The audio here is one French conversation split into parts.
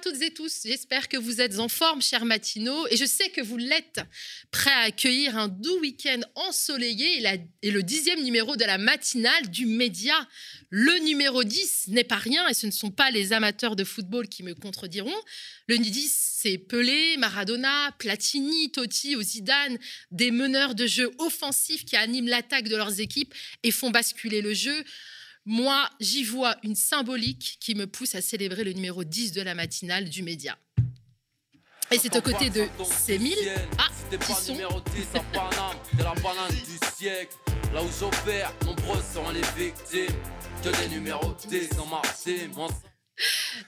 toutes et tous, j'espère que vous êtes en forme, chers matinaux, et je sais que vous l'êtes, prêts à accueillir un doux week-end ensoleillé et, la- et le dixième numéro de la matinale du Média. Le numéro 10 n'est pas rien, et ce ne sont pas les amateurs de football qui me contrediront. Le 10, c'est Pelé, Maradona, Platini, Totti ou Zidane, des meneurs de jeu offensifs qui animent l'attaque de leurs équipes et font basculer le jeu. Moi, j'y vois une symbolique qui me pousse à célébrer le numéro 10 de la matinale du média. Et c'est aux côtés de Sémile. Ah, qui sont numéro 10 à Paname, de la banane du siècle. Là où j'opère, nombreux seront les victimes. Que des numéros 10 en ma team. On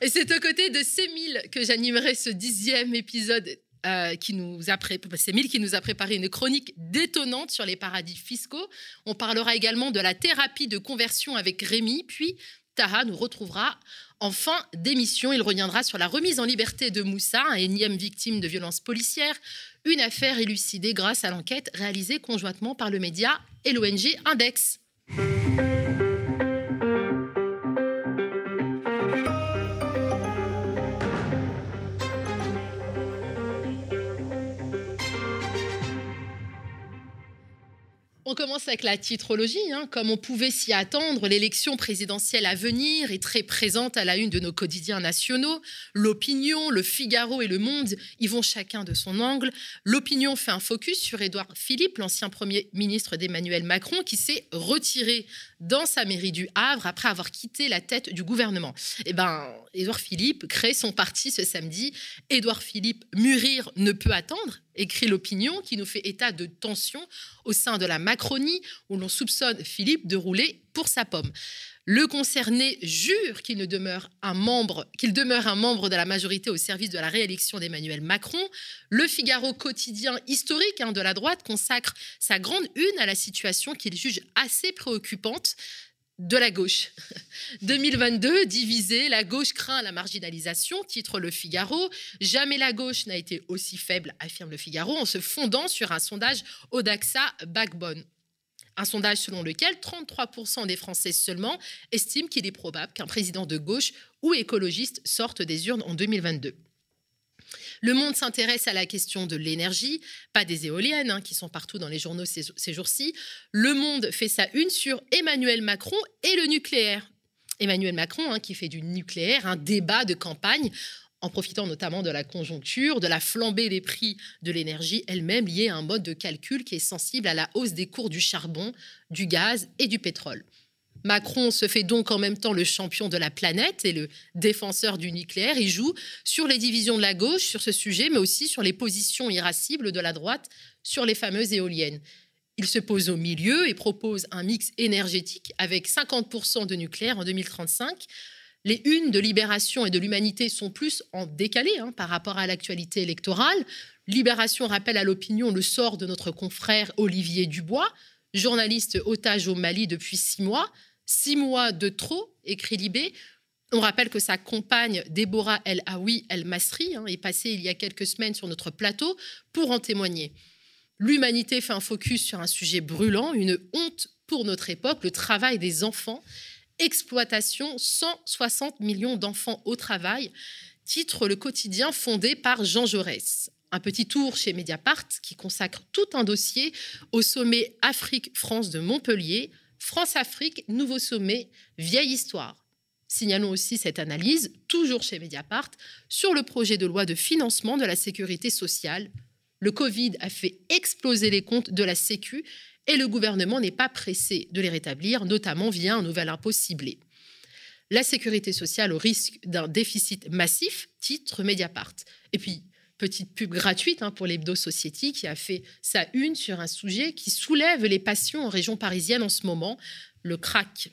Et c'est aux côtés de Sémile que j'animerai ce dixième épisode euh, qui nous a pré- Sémile qui nous a préparé une chronique détonnante sur les paradis fiscaux. On parlera également de la thérapie de conversion avec Rémi, puis Taha nous retrouvera en fin d'émission. Il reviendra sur la remise en liberté de Moussa, un énième victime de violences policières, une affaire élucidée grâce à l'enquête réalisée conjointement par le média et l'ONG Index. On commence avec la titrologie. hein. Comme on pouvait s'y attendre, l'élection présidentielle à venir est très présente à la une de nos quotidiens nationaux. L'opinion, le Figaro et le Monde y vont chacun de son angle. L'opinion fait un focus sur Édouard Philippe, l'ancien Premier ministre d'Emmanuel Macron, qui s'est retiré dans sa mairie du Havre après avoir quitté la tête du gouvernement. Eh ben, Édouard Philippe crée son parti ce samedi. Édouard Philippe, mûrir ne peut attendre, écrit l'opinion, qui nous fait état de tensions au sein de la Macronie, où l'on soupçonne Philippe de rouler pour sa pomme. Le concerné jure qu'il demeure un membre, demeure un membre de la majorité au service de la réélection d'Emmanuel Macron. Le Figaro quotidien historique hein, de la droite consacre sa grande une à la situation qu'il juge assez préoccupante de la gauche. 2022, divisée, la gauche craint la marginalisation, titre Le Figaro. Jamais la gauche n'a été aussi faible, affirme Le Figaro, en se fondant sur un sondage Odaxa Backbone. Un sondage selon lequel 33% des Français seulement estiment qu'il est probable qu'un président de gauche ou écologiste sorte des urnes en 2022. Le Monde s'intéresse à la question de l'énergie, pas des éoliennes hein, qui sont partout dans les journaux ces, jours-ci. Le Monde fait sa une sur Emmanuel Macron et le nucléaire. Emmanuel Macron hein, qui fait du nucléaire un débat de campagne en profitant notamment de la conjoncture, de la flambée des prix de l'énergie elle-même liée à un mode de calcul qui est sensible à la hausse des cours du charbon, du gaz et du pétrole. Macron se fait donc en même temps le champion de la planète et le défenseur du nucléaire. Il joue sur les divisions de la gauche sur ce sujet, mais aussi sur les positions irascibles de la droite sur les fameuses éoliennes. Il se pose au milieu et propose un mix énergétique avec 50% de nucléaire en 2035. Les unes de Libération et de l'Humanité sont plus en décalé hein, par rapport à l'actualité électorale. Libération rappelle à l'opinion le sort de notre confrère Olivier Dubois, journaliste otage au Mali depuis six mois. Six mois de trop, écrit Libé. On rappelle que sa compagne Déborah El Aoui El Masri hein, est passée il y a quelques semaines sur notre plateau pour en témoigner. L'humanité fait un focus sur un sujet brûlant, une honte pour notre époque, le travail des enfants. Exploitation, 160 millions d'enfants au travail, titre le quotidien fondé par Jean Jaurès. Un petit tour chez Mediapart qui consacre tout un dossier au sommet Afrique-France de Montpellier. France-Afrique, nouveau sommet, vieille histoire. Signalons aussi cette analyse, toujours chez Mediapart, sur le projet de loi de financement de la sécurité sociale. Le Covid a fait exploser les comptes de la Sécu et le gouvernement n'est pas pressé de les rétablir, notamment via un nouvel impôt ciblé. La sécurité sociale au risque d'un déficit massif, titre Mediapart. Et puis, petite pub gratuite hein, pour l'Hebdo Society qui a fait sa une sur un sujet qui soulève les passions en région parisienne en ce moment, le crack.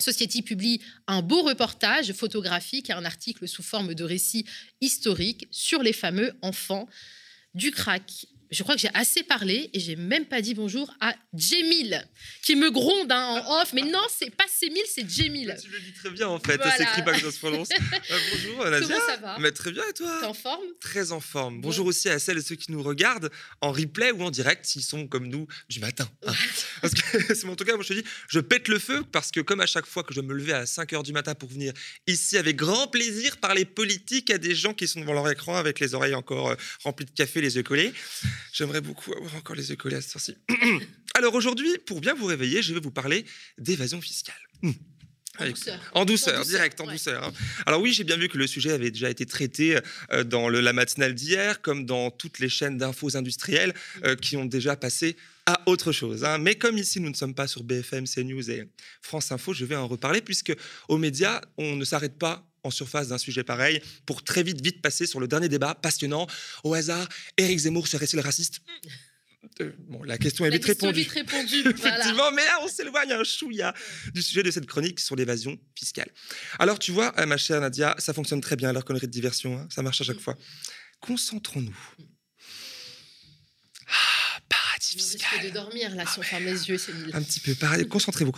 Society publie un beau reportage photographique et un article sous forme de récit historique sur les fameux enfants du crack. Je crois que j'ai assez parlé et j'ai même pas dit bonjour à Jemil, qui me gronde hein, en off. Mais non, c'est pas Semil, c'est Jemil. Tu le dis très bien en fait, Voilà. c'est écrit pas que ça se prononce. Euh, bonjour Nadia. Comment ça va Mais très bien et toi T'es en forme Très en forme. Bon. Bonjour aussi à celles et ceux qui nous regardent en replay ou en direct s'ils sont comme nous du matin. hein. Parce que c'est en tout cas, moi je te dis, je pète le feu parce que comme à chaque fois que je me levais à 5 h du matin pour venir ici avec grand plaisir parler politique à des gens qui sont devant leur écran avec les oreilles encore euh, remplies de café, les yeux collés, j'aimerais beaucoup avoir encore les yeux collés à cette heure-ci. Alors aujourd'hui, pour bien vous réveiller, je vais vous parler d'évasion fiscale. Hmm. En Avec- douceur. en douceur, En douceur, direct, en ouais. douceur. hein. Alors oui, j'ai bien vu que le sujet avait déjà été traité euh, dans le, la matinale d'hier, comme dans toutes les chaînes d'infos industrielles euh, qui ont déjà passé à autre chose. hein. Mais comme ici, nous ne sommes pas sur BFM, CNews et France Info, je vais en reparler, puisque aux médias, on ne s'arrête pas en surface d'un sujet pareil pour très vite, vite passer sur le dernier débat passionnant. Au hasard, Éric Zemmour serait-il raciste? Euh, Bon, la question est La vite question répondue. vite répondue. voilà. Effectivement, mais là, on s'éloigne un chouïa du sujet de cette chronique sur l'évasion fiscale. Alors, tu vois, euh, ma chère Nadia, ça fonctionne très bien, leur connerie de diversion, hein, ça marche à chaque Mm. fois. Concentrons-nous. Ah, paradis On risque fiscal. de dormir là si on ferme les yeux, Semil. Un petit peu, concentrez-vous.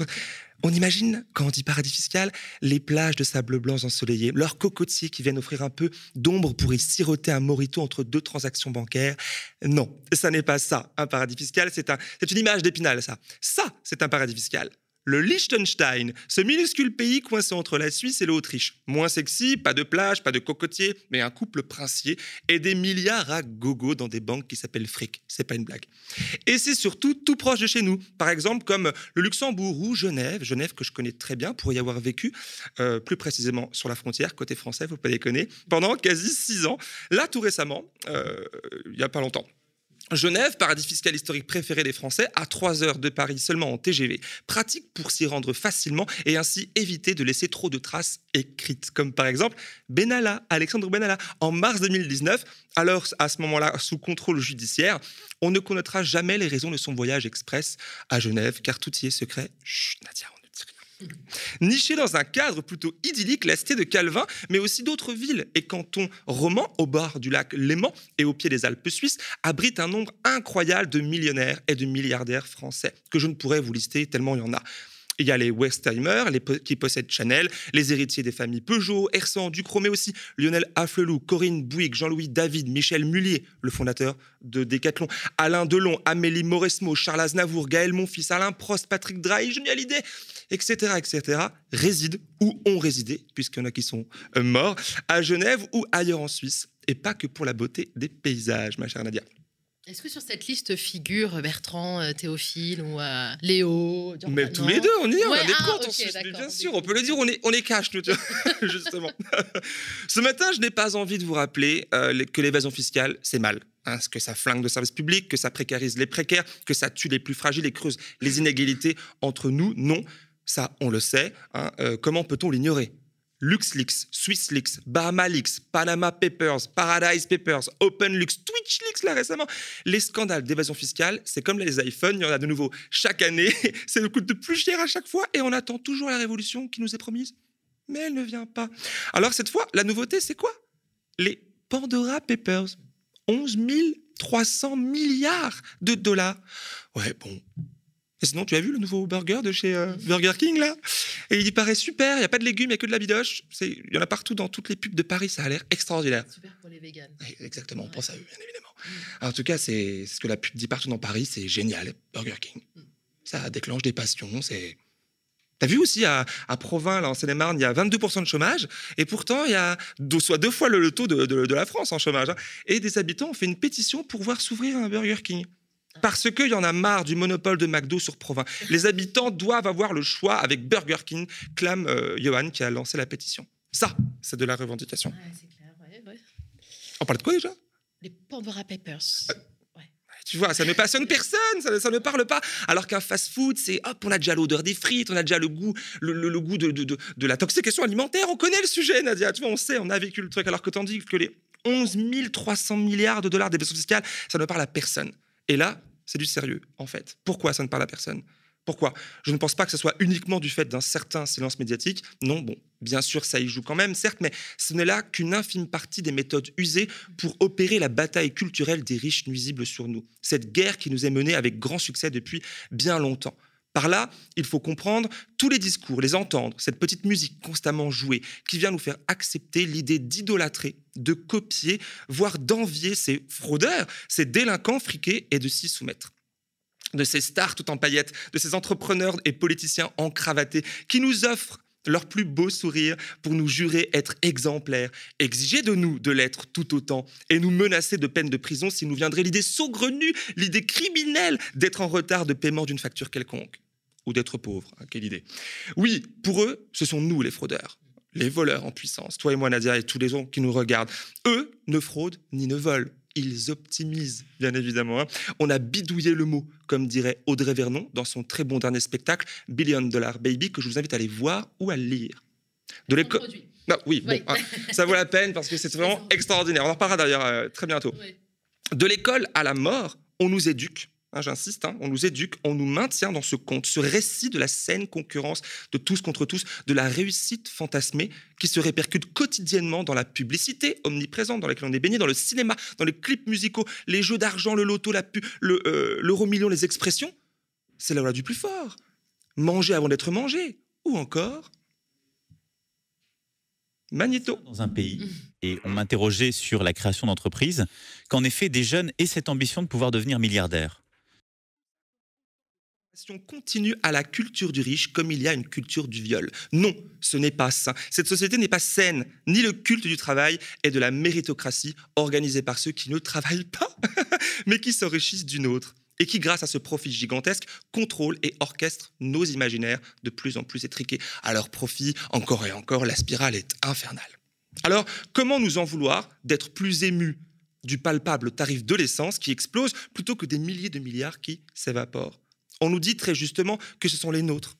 On imagine, quand on dit paradis fiscal, les plages de sable blanc ensoleillées, leurs cocotiers qui viennent offrir un peu d'ombre pour y siroter un morito entre deux transactions bancaires. Non, ça n'est pas ça, un paradis fiscal. C'est un, c'est une image d'épinal, ça. Ça, c'est un paradis fiscal. Le Liechtenstein, ce minuscule pays coincé entre la Suisse et l'Autriche. Moins sexy, pas de plage, pas de cocotier, mais un couple princier et des milliards à gogo dans des banques qui s'appellent fric. C'est pas une blague. Et c'est surtout tout proche de chez nous. Par exemple, comme le Luxembourg ou Genève. Genève que je connais très bien pour y avoir vécu, euh, plus précisément sur la frontière, côté français, faut pas déconner, pendant quasi six ans. Là, tout récemment, euh, il y a pas longtemps. Genève, paradis fiscal historique préféré des Français, à 3 heures de Paris seulement en TGV. Pratique pour s'y rendre facilement et ainsi éviter de laisser trop de traces écrites. Comme par exemple Benalla, Alexandre Benalla, en mars 2019. Alors, à ce moment-là, sous contrôle judiciaire, on ne connaîtra jamais les raisons de son voyage express à Genève, car tout y est secret. Chut, Nadia, on ne dit rien. Niché dans un cadre plutôt idyllique, la cité de Calvin, mais aussi d'autres villes et cantons romans au bord du lac Léman et au pied des Alpes suisses, abritent un nombre incroyable de millionnaires et de milliardaires français, que je ne pourrais vous lister tellement il y en a. Il y a les Westheimer, les qui possèdent Chanel, les héritiers des familles Peugeot, Hersan, Ducrot, mais aussi Lionel Afflelou, Corinne Bouygues, Jean-Louis David, Michel Mullier, le fondateur de Decathlon, Alain Delon, Amélie Mauresmo, Charles Aznavour, Gaël Monfils, Alain Prost, Patrick Drahi, Johnny Hallyday, etc., etc., résident ou ont résidé, puisqu'il y en a qui sont euh, morts, à Genève ou ailleurs en Suisse, et pas que pour la beauté des paysages, ma chère Nadia. Est-ce que sur cette liste figure Bertrand, euh, Théophile ou euh, Léo Mais tous les deux, on y est, on Ouais, a des ah, comptes en ok, Suisse, mais d'accord, bien on sûr, on peut le dire, on est, on est cash, nous, justement. Ce matin, je n'ai pas envie de vous rappeler euh, que l'évasion fiscale, c'est mal. hein, que ça flingue le service public, que ça précarise les précaires, que ça tue les plus fragiles et creuse les inégalités entre nous. Non, ça, on le sait. hein, euh, comment peut-on l'ignorer? LuxLeaks, SwissLeaks, BahamaLeaks, Panama Papers, Paradise Papers, OpenLeaks, TwitchLeaks là récemment. Les scandales d'évasion fiscale, c'est comme les iPhones, il y en a de nouveau chaque année. Ça nous coûte de plus cher à chaque fois et on attend toujours la révolution qui nous est promise. Mais elle ne vient pas. Alors cette fois, la nouveauté, c'est quoi? Les Pandora Papers. 11 300 milliards de dollars. Ouais, bon. Et sinon, tu as vu le nouveau burger de chez euh, Burger King, là? Et il y paraît super, il n'y a pas de légumes, il n'y a que de la bidoche. Il y en a partout dans toutes les pubs de Paris, ça a l'air extraordinaire. Super pour les véganes. Oui, Exactement, on Ouais. pense à eux, bien évidemment. En tout cas, c'est ce que la pub dit partout dans Paris, c'est génial, Burger King. Mm. Ça déclenche des passions, c'est... T'as vu aussi à, à Provins, là, en Seine-et-Marne, il y a 22% de chômage, et pourtant il y a deux, soit deux fois le, le taux de, de- de la France en chômage. hein. Et des habitants ont fait une pétition pour voir s'ouvrir un Burger King. Parce qu'il y en a marre du monopole de McDo sur Provins. Les habitants doivent avoir le choix avec Burger King, clame euh, Johan qui a lancé la pétition. Ça, c'est de la revendication. Ouais, c'est clair. ouais, ouais. On parle de quoi déjà? Les Pandora Papers. Tu vois, ça ne passionne personne, ça, ça ne parle pas. Alors qu'un fast-food, c'est hop, on a déjà l'odeur des frites, on a déjà le goût, le, le- le goût de, de, de, de l'intoxication alimentaire. On connaît le sujet, Nadia. Tu vois, on sait, on a vécu le truc. Alors que tandis que les 11 300 milliards de dollars d'évasion fiscale, ça ne parle à personne. Et là, c'est du sérieux, en fait. Pourquoi ça ne parle à personne? Pourquoi? Je ne pense pas que ce soit uniquement du fait d'un certain silence médiatique. Non, bon, bien sûr, ça y joue quand même, certes, mais ce n'est là qu'une infime partie des méthodes usées pour opérer la bataille culturelle des riches nuisibles sur nous. Cette guerre qui nous est menée avec grand succès depuis bien longtemps. Par là, il faut comprendre tous les discours, les entendre, cette petite musique constamment jouée qui vient nous faire accepter l'idée d'idolâtrer, de copier, voire d'envier ces fraudeurs, ces délinquants friqués et de s'y soumettre. De ces stars tout en paillettes, de ces entrepreneurs et politiciens encravatés qui nous offrent leur plus beau sourire pour nous jurer être exemplaires, exiger de nous de l'être tout autant et nous menacer de peine de prison s'il nous viendrait l'idée saugrenue, l'idée criminelle d'être en retard de paiement d'une facture quelconque ou d'être pauvre. Hein, quelle idée. Oui, pour eux, ce sont nous les fraudeurs, les voleurs en puissance, toi et moi Nadia et tous les autres qui nous regardent. Eux ne fraudent ni ne volent ils optimisent, bien évidemment. Hein. On a bidouillé le mot, comme dirait Audrey Vernon dans son très bon dernier spectacle, Billion Dollar Baby, que je vous invite à aller voir ou à lire. De l'école. Non, oui, Bon, hein, ça vaut la peine parce que c'est vraiment extraordinaire. On en reparlera d'ailleurs euh, très bientôt. De l'école à la mort, on nous éduque Hein, j'insiste, hein, on nous éduque, on nous maintient dans ce conte, ce récit de la saine concurrence de tous contre tous, de la réussite fantasmée qui se répercute quotidiennement dans la publicité omniprésente dans laquelle on est baigné, dans le cinéma, dans les clips musicaux, les jeux d'argent, le loto, euh, l'euro million, les expressions. C'est la loi du plus fort. Manger avant d'être mangé. Ou encore Magnéto. Dans un pays, et on m'interrogeait sur la création d'entreprises, qu'en effet, des jeunes aient cette ambition de pouvoir devenir milliardaires continue à la culture du riche comme il y a une culture du viol. Non, ce n'est pas ça. Cette société n'est pas saine, ni le culte du travail et de la méritocratie organisée par ceux qui ne travaillent pas, mais qui s'enrichissent d'une autre et qui, grâce à ce profit gigantesque, contrôlent et orchestrent nos imaginaires de plus en plus étriqués. À leur profit, encore et encore, la spirale est infernale. Alors, comment nous en vouloir d'être plus émus du palpable tarif de l'essence qui explose plutôt que des milliers de milliards qui s'évaporent on nous dit très justement que ce sont les nôtres.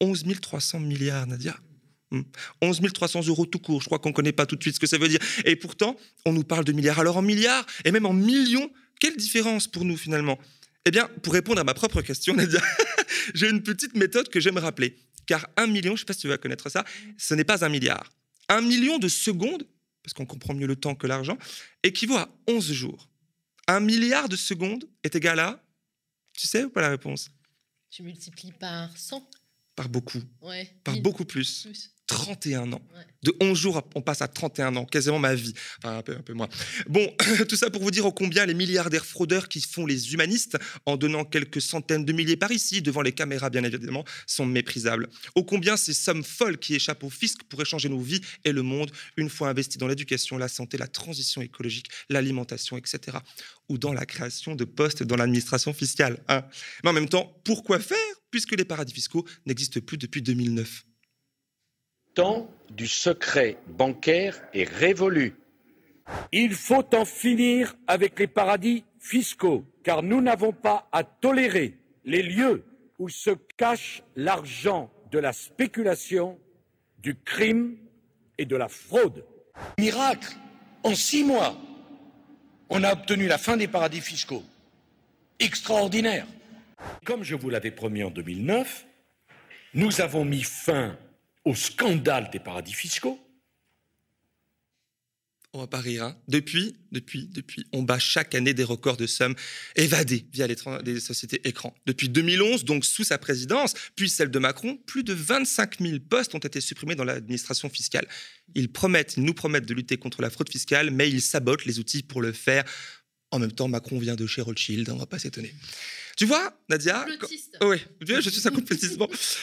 11 300 milliards, Nadia. 11 hmm. 300 euros tout court. Je crois qu'on ne connaît pas tout de suite ce que ça veut dire. Et pourtant, on nous parle de milliards. Alors en milliards et même en millions, quelle différence pour nous finalement? Eh bien, pour répondre à ma propre question, Nadia, j'ai une petite méthode que j'aime rappeler. Car un million, je ne sais pas si tu vas connaître ça, ce n'est pas un milliard. Un million de secondes, parce qu'on comprend mieux le temps que l'argent, équivaut à 11 jours. Un milliard de secondes est égal à tu sais ou pas la réponse? Tu multiplies par 100 Par beaucoup. Ouais. Par beaucoup plus. 31 ans. De 11 jours, on passe à 31 ans, quasiment ma vie. Enfin, un peu, un peu moins. Bon, tout ça pour vous dire au combien les milliardaires fraudeurs qui font les humanistes, en donnant quelques centaines de milliers par ici, devant les caméras bien évidemment, sont méprisables. Au combien ces sommes folles qui échappent au fisc pourraient changer nos vies et le monde, une fois investis dans l'éducation, la santé, la transition écologique, l'alimentation, etc. Ou dans la création de postes dans l'administration fiscale. Hein. Mais en même temps, pourquoi faire puisque les paradis fiscaux n'existent plus depuis 2009 temps du secret bancaire est révolu. Il faut en finir avec les paradis fiscaux, car nous n'avons pas à tolérer les lieux où se cache l'argent de la spéculation, du crime et de la fraude. Miracle, en six mois, on a obtenu la fin des paradis fiscaux. Extraordinaire. Comme je vous l'avais promis en 2009, nous avons mis fin au scandale des paradis fiscaux. On va pas rire. Hein. Depuis, depuis, depuis, on bat chaque année des records de sommes évadées via les, sociétés écrans. Depuis 2011, donc sous sa présidence, puis celle de Macron, plus de 25 000 postes ont été supprimés dans l'administration fiscale. Ils promettent, ils nous promettent de lutter contre la fraude fiscale, mais ils sabotent les outils pour le faire. En même temps, Macron vient de chez Rothschild, on va pas s'étonner. Tu vois, Nadia Oui, je suis complotiste.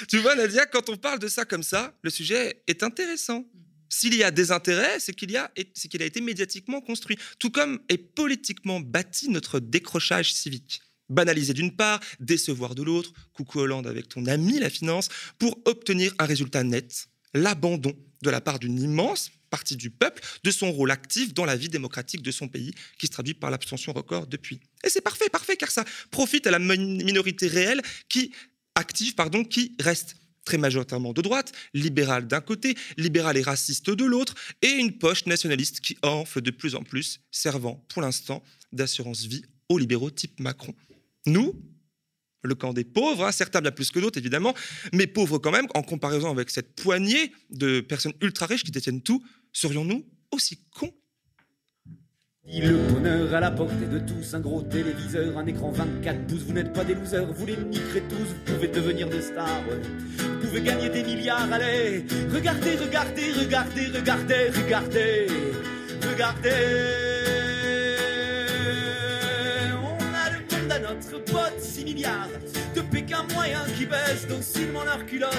tu vois, Nadia, quand on parle de ça comme ça, le sujet est intéressant. S'il y a des intérêts, c'est qu'il a, qu'il a été médiatiquement construit, tout comme est politiquement bâti notre décrochage civique. Banaliser d'une part, décevoir de l'autre, coucou Hollande avec ton ami la finance, pour obtenir un résultat net, l'abandon de la part d'une immense partie du peuple de son rôle actif dans la vie démocratique de son pays, qui se traduit par l'abstention record depuis. Et c'est parfait, parfait, car ça profite à la minorité réelle qui active, pardon, qui reste très majoritairement de droite, libérale d'un côté, libérale et raciste de l'autre, et une poche nationaliste qui enfle de plus en plus, servant pour l'instant d'assurance vie aux libéraux type Macron. Nous, le camp des pauvres, hein, certains bien plus que d'autres évidemment, mais pauvres quand même, en comparaison avec cette poignée de personnes ultra riches qui détiennent tout, serions-nous aussi cons? Le bonheur à la portée de tous, un gros téléviseur, un écran 24 pouces, vous n'êtes pas des losers, vous les niquerez tous, vous pouvez devenir des stars, vous pouvez gagner des milliards, allez, regardez, regardez, regardez, regardez, regardez, regardez. notre pote 6 milliards Pékin moyens qui baissent docilement leurs culottes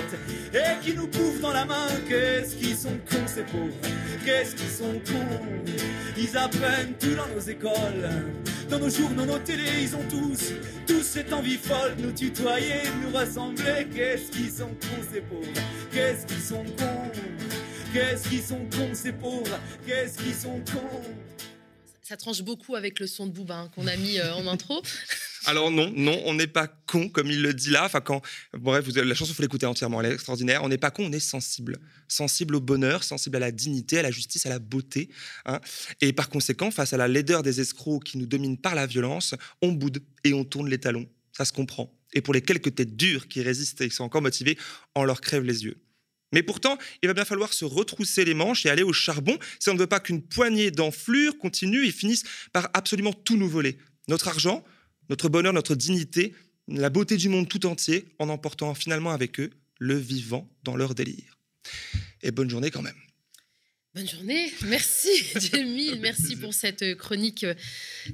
et qui nous bouffent dans la main. Qu'est-ce qu'ils sont cons ces pauvres? Qu'est-ce qu'ils sont cons? Ils apprennent tout dans nos écoles, dans nos journaux, nos télés, ils ont tous, tous cette envie folle de nous tutoyer, de nous rassembler. Qu'est-ce qu'ils sont cons ces pauvres? Qu'est-ce qu'ils sont cons? Qu'est-ce qu'ils sont cons ces pauvres? Qu'est-ce qu'ils sont cons? Ça tranche beaucoup avec le son de Booba hein, qu'on a mis euh, en intro. Alors non, non, on n'est pas con comme il le dit là. Enfin quand, bref, la chanson, faut l'écouter entièrement, elle est extraordinaire. On n'est pas con, on est sensible, sensible au bonheur, sensible à la dignité, à la justice, à la beauté. Hein. Et par conséquent, face à la laideur des escrocs qui nous dominent par la violence, on boude et on tourne les talons. Ça se comprend. Et pour les quelques têtes dures qui résistent et qui sont encore motivées, on leur crève les yeux. Mais pourtant, il va bien falloir se retrousser les manches et aller au charbon si on ne veut pas qu'une poignée d'enflures continue et finisse par absolument tout nous voler. Notre argent, notre bonheur, notre dignité, la beauté du monde tout entier, en emportant finalement avec eux le vivant dans leur délire. Et bonne journée quand même. Bonne journée, merci Jamil, merci pour cette chronique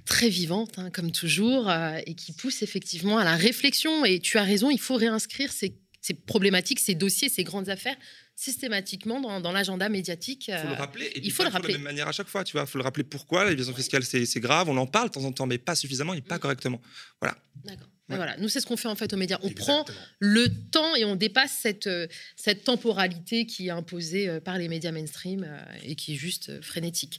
très vivante, hein, comme toujours, euh, et qui pousse effectivement à la réflexion. Et tu as raison, il faut réinscrire ces problématiques, ces dossiers, ces grandes affaires systématiquement dans, l'agenda médiatique. Il faut le euh, rappeler. Et il faut le rappeler. De la même manière à chaque fois, tu vois. Il faut le rappeler pourquoi l'évasion fiscale, c'est grave. On en parle de temps en temps, mais pas suffisamment et pas mm. correctement. Voilà. D'accord. Voilà, nous c'est ce qu'on fait en fait aux médias. On prend le temps et on dépasse cette, euh, cette temporalité qui est imposée euh, par les médias mainstream et qui est juste frénétique.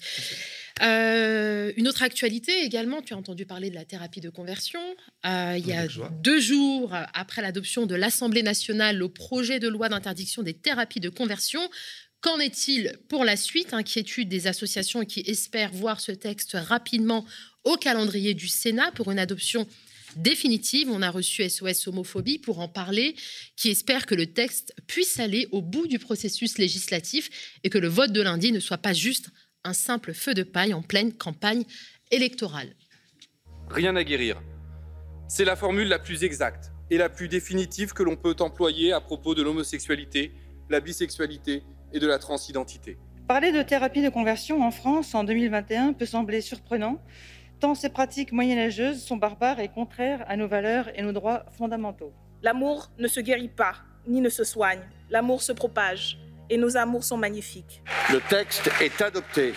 Euh, une autre actualité également, tu as entendu parler de la thérapie de conversion. Euh, il y a deux jours après l'adoption de l'Assemblée nationale, le projet de loi d'interdiction des thérapies de conversion. Qu'en est-il pour la suite Inquiétude des associations qui espèrent voir ce texte rapidement au calendrier du Sénat pour une adoption définitive. On a reçu SOS Homophobie pour en parler, qui espère que le texte puisse aller au bout du processus législatif et que le vote de lundi ne soit pas juste un simple feu de paille en pleine campagne électorale. Rien à guérir. C'est la formule la plus exacte et la plus définitive que l'on peut employer à propos de l'homosexualité, la bisexualité et de la transidentité. Parler de thérapie de conversion en France en 2021 peut sembler surprenant, tant ces pratiques moyenâgeuses sont barbares et contraires à nos valeurs et nos droits fondamentaux. L'amour ne se guérit pas, ni ne se soigne. L'amour se propage et nos amours sont magnifiques. Le texte est adopté.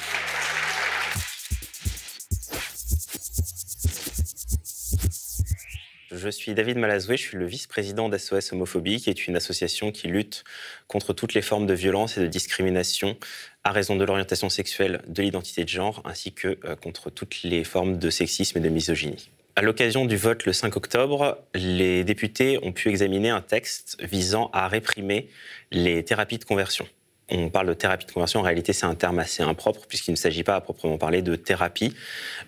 Je suis David Malazoué, je suis le vice-président d'SOS Homophobie, qui est une association qui lutte contre toutes les formes de violence et de discrimination à raison de l'orientation sexuelle, de l'identité de genre, ainsi que euh, contre toutes les formes de sexisme et de misogynie. À l'occasion du vote le 5 octobre, les députés ont pu examiner un texte visant à réprimer les thérapies de conversion. On parle de thérapie de conversion, en réalité c'est un terme assez impropre puisqu'il ne s'agit pas à proprement parler de thérapie,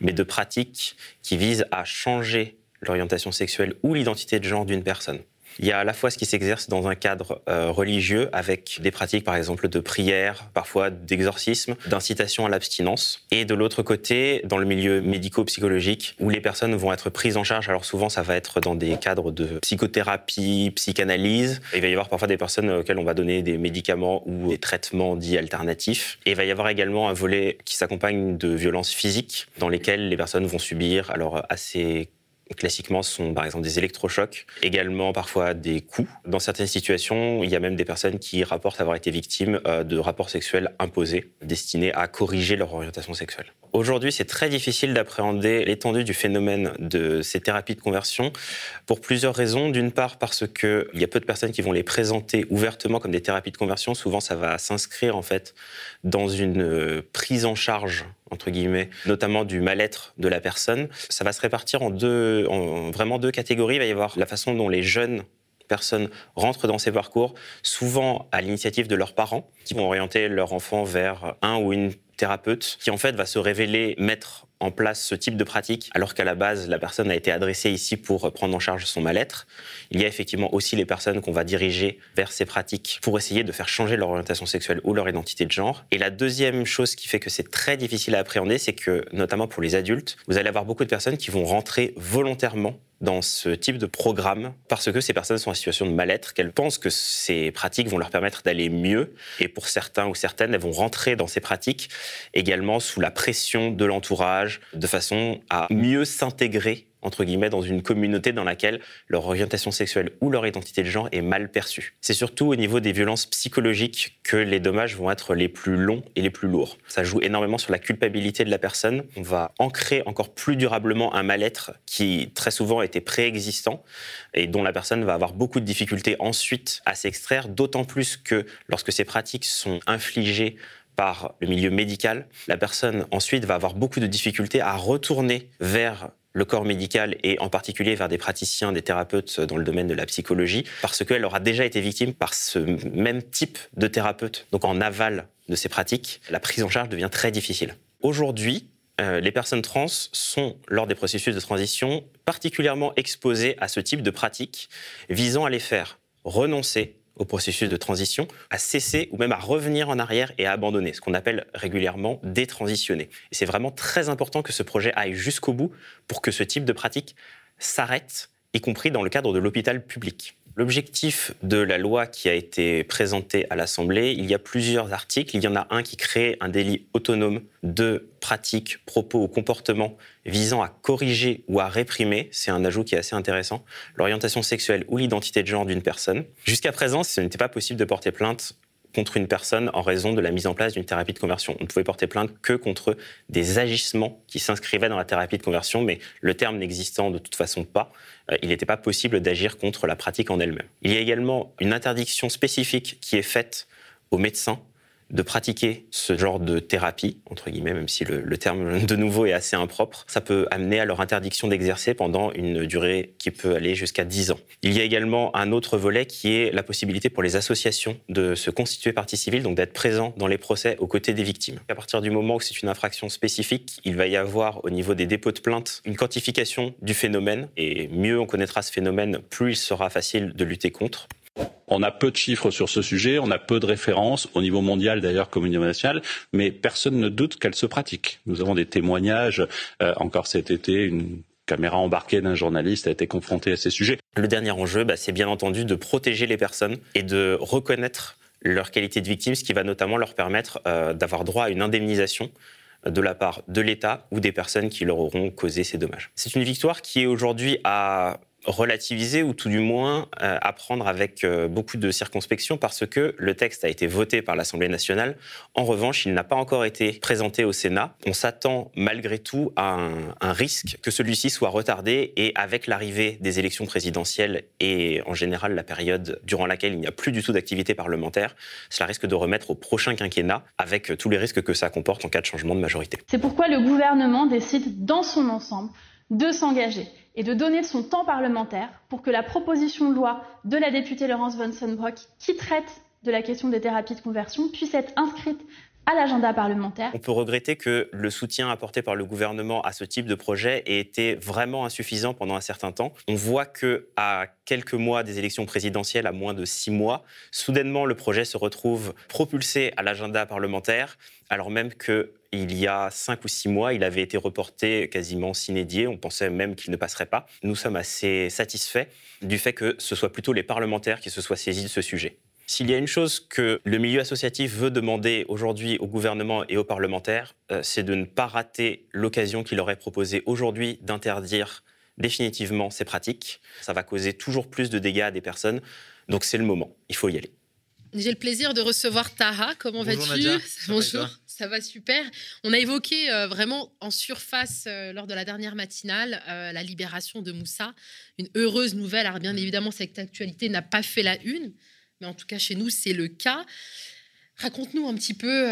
mais de pratiques qui visent à changer l'orientation sexuelle ou l'identité de genre d'une personne. Il y a à la fois ce qui s'exerce dans un cadre euh, religieux avec des pratiques par exemple de prière, parfois d'exorcisme, d'incitation à l'abstinence, et de l'autre côté dans le milieu médico-psychologique où les personnes vont être prises en charge. Alors souvent ça va être dans des cadres de psychothérapie, psychanalyse. Il va y avoir parfois des personnes auxquelles on va donner des médicaments ou des traitements dits alternatifs. Et il va y avoir également un volet qui s'accompagne de violences physiques dans lesquelles les personnes vont subir alors assez classiquement, ce sont par exemple des électrochocs, également parfois des coups. Dans certaines situations, il y a même des personnes qui rapportent avoir été victimes euh, de rapports sexuels imposés, destinés à corriger leur orientation sexuelle. Aujourd'hui, c'est très difficile d'appréhender l'étendue du phénomène de ces thérapies de conversion pour plusieurs raisons. D'une part, parce qu'il y a peu de personnes qui vont les présenter ouvertement comme des thérapies de conversion. Souvent, ça va s'inscrire en fait dans une euh, prise en charge entre guillemets, notamment du mal-être de la personne. Ça va se répartir en deux, en vraiment deux catégories. Il va y avoir la façon dont les jeunes personnes rentrent dans ces parcours, souvent à l'initiative de leurs parents, qui vont orienter leur enfant vers un ou une thérapeute, qui en fait va se révéler mettre en place ce type de pratique, alors qu'à la base, la personne a été adressée ici pour prendre en charge son mal-être. Il y a effectivement aussi les personnes qu'on va diriger vers ces pratiques pour essayer de faire changer leur orientation sexuelle ou leur identité de genre. Et la deuxième chose qui fait que c'est très difficile à appréhender, c'est que, notamment pour les adultes, vous allez avoir beaucoup de personnes qui vont rentrer volontairement dans ce type de programme parce que ces personnes sont en situation de mal-être, qu'elles pensent que ces pratiques vont leur permettre d'aller mieux. Et pour certains ou certaines, elles vont rentrer dans ces pratiques également sous la pression de l'entourage, de façon à mieux s'intégrer entre guillemets, dans une communauté dans laquelle leur orientation sexuelle ou leur identité de genre est mal perçue. C'est surtout au niveau des violences psychologiques que les dommages vont être les plus longs et les plus lourds. Ça joue énormément sur la culpabilité de la personne. On va ancrer encore plus durablement un mal-être qui très souvent était préexistant et dont la personne va avoir beaucoup de difficultés ensuite à s'extraire, d'autant plus que lorsque ces pratiques sont infligées par le milieu médical, la personne ensuite va avoir beaucoup de difficultés à retourner vers le corps médical et en particulier vers des praticiens, des thérapeutes dans le domaine de la psychologie, parce qu'elle aura déjà été victime par ce même type de thérapeute. Donc en aval de ces pratiques, la prise en charge devient très difficile. Aujourd'hui, euh, les personnes trans sont, lors des processus de transition, particulièrement exposées à ce type de pratiques visant à les faire renoncer au processus de transition, à cesser ou même à revenir en arrière et à abandonner, ce qu'on appelle régulièrement détransitionner. Et c'est vraiment très important que ce projet aille jusqu'au bout pour que ce type de pratique s'arrête, y compris dans le cadre de l'hôpital public. L'objectif de la loi qui a été présentée à l'Assemblée, il y a plusieurs articles. Il y en a un qui crée un délit autonome de pratiques, propos ou comportements visant à corriger ou à réprimer, c'est un ajout qui est assez intéressant, l'orientation sexuelle ou l'identité de genre d'une personne. Jusqu'à présent, ce n'était pas possible de porter plainte contre une personne en raison de la mise en place d'une thérapie de conversion. On ne pouvait porter plainte que contre des agissements qui s'inscrivaient dans la thérapie de conversion, mais le terme n'existant de toute façon pas, euh, il n'était pas possible d'agir contre la pratique en elle-même. Il y a également une interdiction spécifique qui est faite aux médecins de pratiquer ce genre de thérapie, entre guillemets, même si le, terme de nouveau est assez impropre, ça peut amener à leur interdiction d'exercer pendant une durée qui peut aller jusqu'à 10 ans. Il y a également un autre volet qui est la possibilité pour les associations de se constituer partie civile, donc d'être présents dans les procès aux côtés des victimes. À partir du moment où c'est une infraction spécifique, il va y avoir au niveau des dépôts de plainte une quantification du phénomène, et mieux on connaîtra ce phénomène, plus il sera facile de lutter contre. On a peu de chiffres sur ce sujet, on a peu de références au niveau mondial d'ailleurs comme au niveau national, mais personne ne doute qu'elle se pratique. Nous avons des témoignages. Euh, encore cet été, une caméra embarquée d'un journaliste a été confrontée à ces sujets. Le dernier enjeu, bah, c'est bien entendu de protéger les personnes et de reconnaître leur qualité de victime, ce qui va notamment leur permettre euh, d'avoir droit à une indemnisation de la part de l'État ou des personnes qui leur auront causé ces dommages. C'est une victoire qui est aujourd'hui à relativiser ou tout du moins euh, apprendre avec euh, beaucoup de circonspection parce que le texte a été voté par l'Assemblée nationale. En revanche, il n'a pas encore été présenté au Sénat. On s'attend malgré tout à un, risque que celui-ci soit retardé et avec l'arrivée des élections présidentielles et en général la période durant laquelle il n'y a plus du tout d'activité parlementaire, cela risque de remettre au prochain quinquennat avec tous les risques que ça comporte en cas de changement de majorité. C'est pourquoi le gouvernement décide dans son ensemble de s'engager et de donner son temps parlementaire pour que la proposition de loi de la députée Laurence von Sonnenbrock qui traite de la question des thérapies de conversion puisse être inscrite à l'agenda parlementaire. On peut regretter que le soutien apporté par le gouvernement à ce type de projet ait été vraiment insuffisant pendant un certain temps. On voit que à quelques mois des élections présidentielles, à moins de six mois, soudainement le projet se retrouve propulsé à l'agenda parlementaire, alors même que il y a cinq ou six mois, il avait été reporté quasiment s'inédié. On pensait même qu'il ne passerait pas. Nous sommes assez satisfaits du fait que ce soit plutôt les parlementaires qui se soient saisis de ce sujet. S'il y a une chose que le milieu associatif veut demander aujourd'hui au gouvernement et aux parlementaires, euh, c'est de ne pas rater l'occasion qu'il aurait proposée aujourd'hui d'interdire définitivement ces pratiques. Ça va causer toujours plus de dégâts à des personnes. Donc c'est le moment, il faut y aller. J'ai le plaisir de recevoir Taha. Comment vas-tu Bonjour. Ça va super. On a évoqué euh, vraiment en surface euh, lors de la dernière matinale euh, la libération de Moussa. Une heureuse nouvelle. Alors bien évidemment, cette actualité n'a pas fait la une, mais en tout cas chez nous, c'est le cas. Raconte-nous un petit peu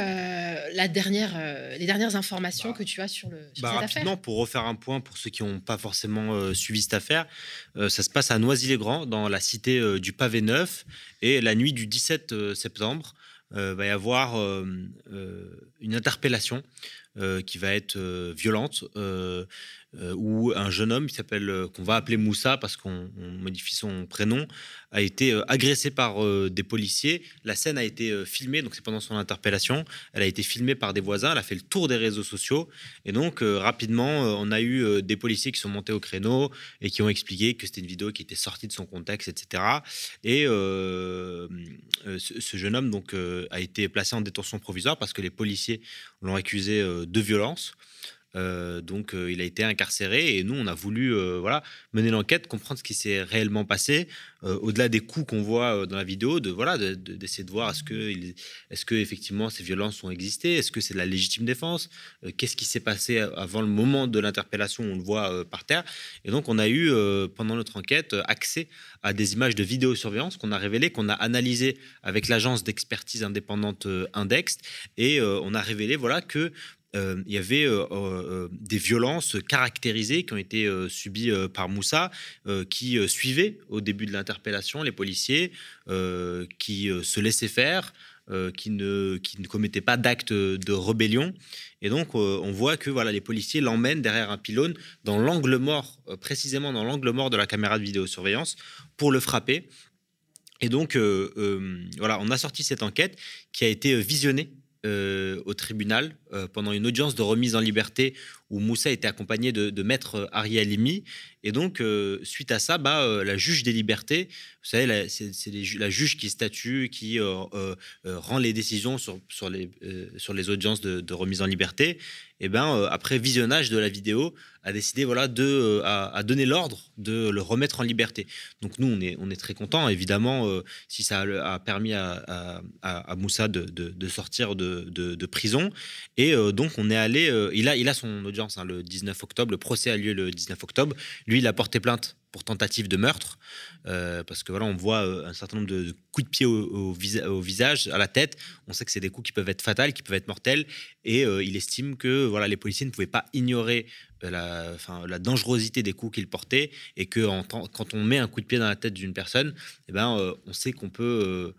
la dernière, les dernières informations bah, que tu as sur, le, sur bah, cette rapidement, pour refaire un point pour ceux qui n'ont pas forcément suivi cette affaire, ça se passe à Noisy-les-Grands, dans la cité du Pavé Neuf, et la nuit du 17 septembre, euh, va y avoir euh, euh, une interpellation qui va être violente euh, où un jeune homme qui s'appelle euh, qu'on va appeler Moussa parce qu'on modifie son prénom a été euh, agressé par des policiers. La scène a été filmée, donc c'est pendant son interpellation. Elle a été filmée par des voisins. Elle a fait le tour des réseaux sociaux et donc rapidement on a eu des policiers qui sont montés au créneau et qui ont expliqué que c'était une vidéo qui était sortie de son contexte, etc. Et ce, jeune homme donc a été placé en détention provisoire parce que les policiers l'ont accusé de violence. Euh, donc, euh, il a été incarcéré et nous, on a voulu euh, voilà, mener l'enquête, comprendre ce qui s'est réellement passé, au-delà des coups qu'on voit dans la vidéo, de voilà, d'essayer de, voir est-ce que, est-ce que effectivement ces violences ont existé, est-ce que c'est de la légitime défense, qu'est-ce qui s'est passé avant le moment de l'interpellation, on le voit par terre. Et donc, on a eu pendant notre enquête accès à des images de vidéosurveillance qu'on a révélées, qu'on a analysées avec l'agence d'expertise indépendante Index, et on a révélé voilà que euh, il y avait euh, euh, des violences caractérisées qui ont été subies par Moussa, qui suivaient au début de l'interpellation les policiers, qui se laissaient faire, qui, ne, commettaient pas d'actes de rébellion. Et donc, on voit que voilà, les policiers l'emmènent derrière un pylône, dans l'angle mort, précisément dans l'angle mort de la caméra de vidéosurveillance, pour le frapper. Et donc, voilà, on a sorti cette enquête qui a été visionnée au tribunal euh, pendant une audience de remise en liberté où Moussa était accompagné de, maître Ariel Limi. Et donc, euh, suite à ça, bah, la juge des libertés, vous savez, c'est la juge qui statue, qui rend les décisions sur, les, audiences de, remise en liberté. Et ben, après visionnage de la vidéo, a décidé voilà, de, euh, à, donner l'ordre de le remettre en liberté. Donc nous, on est, on est très contents, évidemment, euh, si ça a, permis à, Moussa de, de, sortir de, prison. Et euh, donc, on est allé, il, a, il a son audience hein, le 19 octobre, le procès a lieu le 19 octobre. Lui, il a porté plainte pour tentative de meurtre, euh, parce que voilà, on voit euh, un certain nombre de, coups de pied au, visage, à la tête. On sait que c'est des coups qui peuvent être fatals, qui peuvent être mortels, et euh, il estime que voilà, les policiers ne pouvaient pas ignorer la, dangerosité des coups qu'il portait, et que quand on met un coup de pied dans la tête d'une personne, eh ben, on sait qu'on peut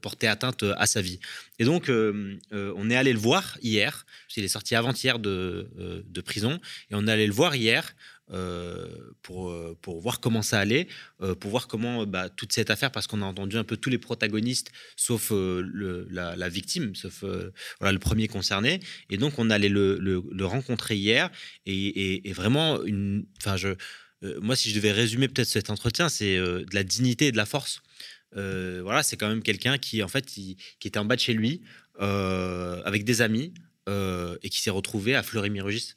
porter atteinte à sa vie. Et donc, on est allé le voir hier, il est sorti avant-hier de prison, et on est allé le voir hier. Euh, pour, euh, pour voir comment ça allait, euh, pour voir comment bah, toute cette affaire, parce qu'on a entendu un peu tous les protagonistes, sauf la, victime, sauf voilà, le premier concerné. Et donc, on allait le, rencontrer hier. Et, et, vraiment, une, je, moi, si je devais résumer peut-être cet entretien, c'est de la dignité et de la force. voilà, c'est quand même quelqu'un qui, en fait, qui, qui, était en bas de chez lui, avec des amis, et qui s'est retrouvé à Fleury-Mérogis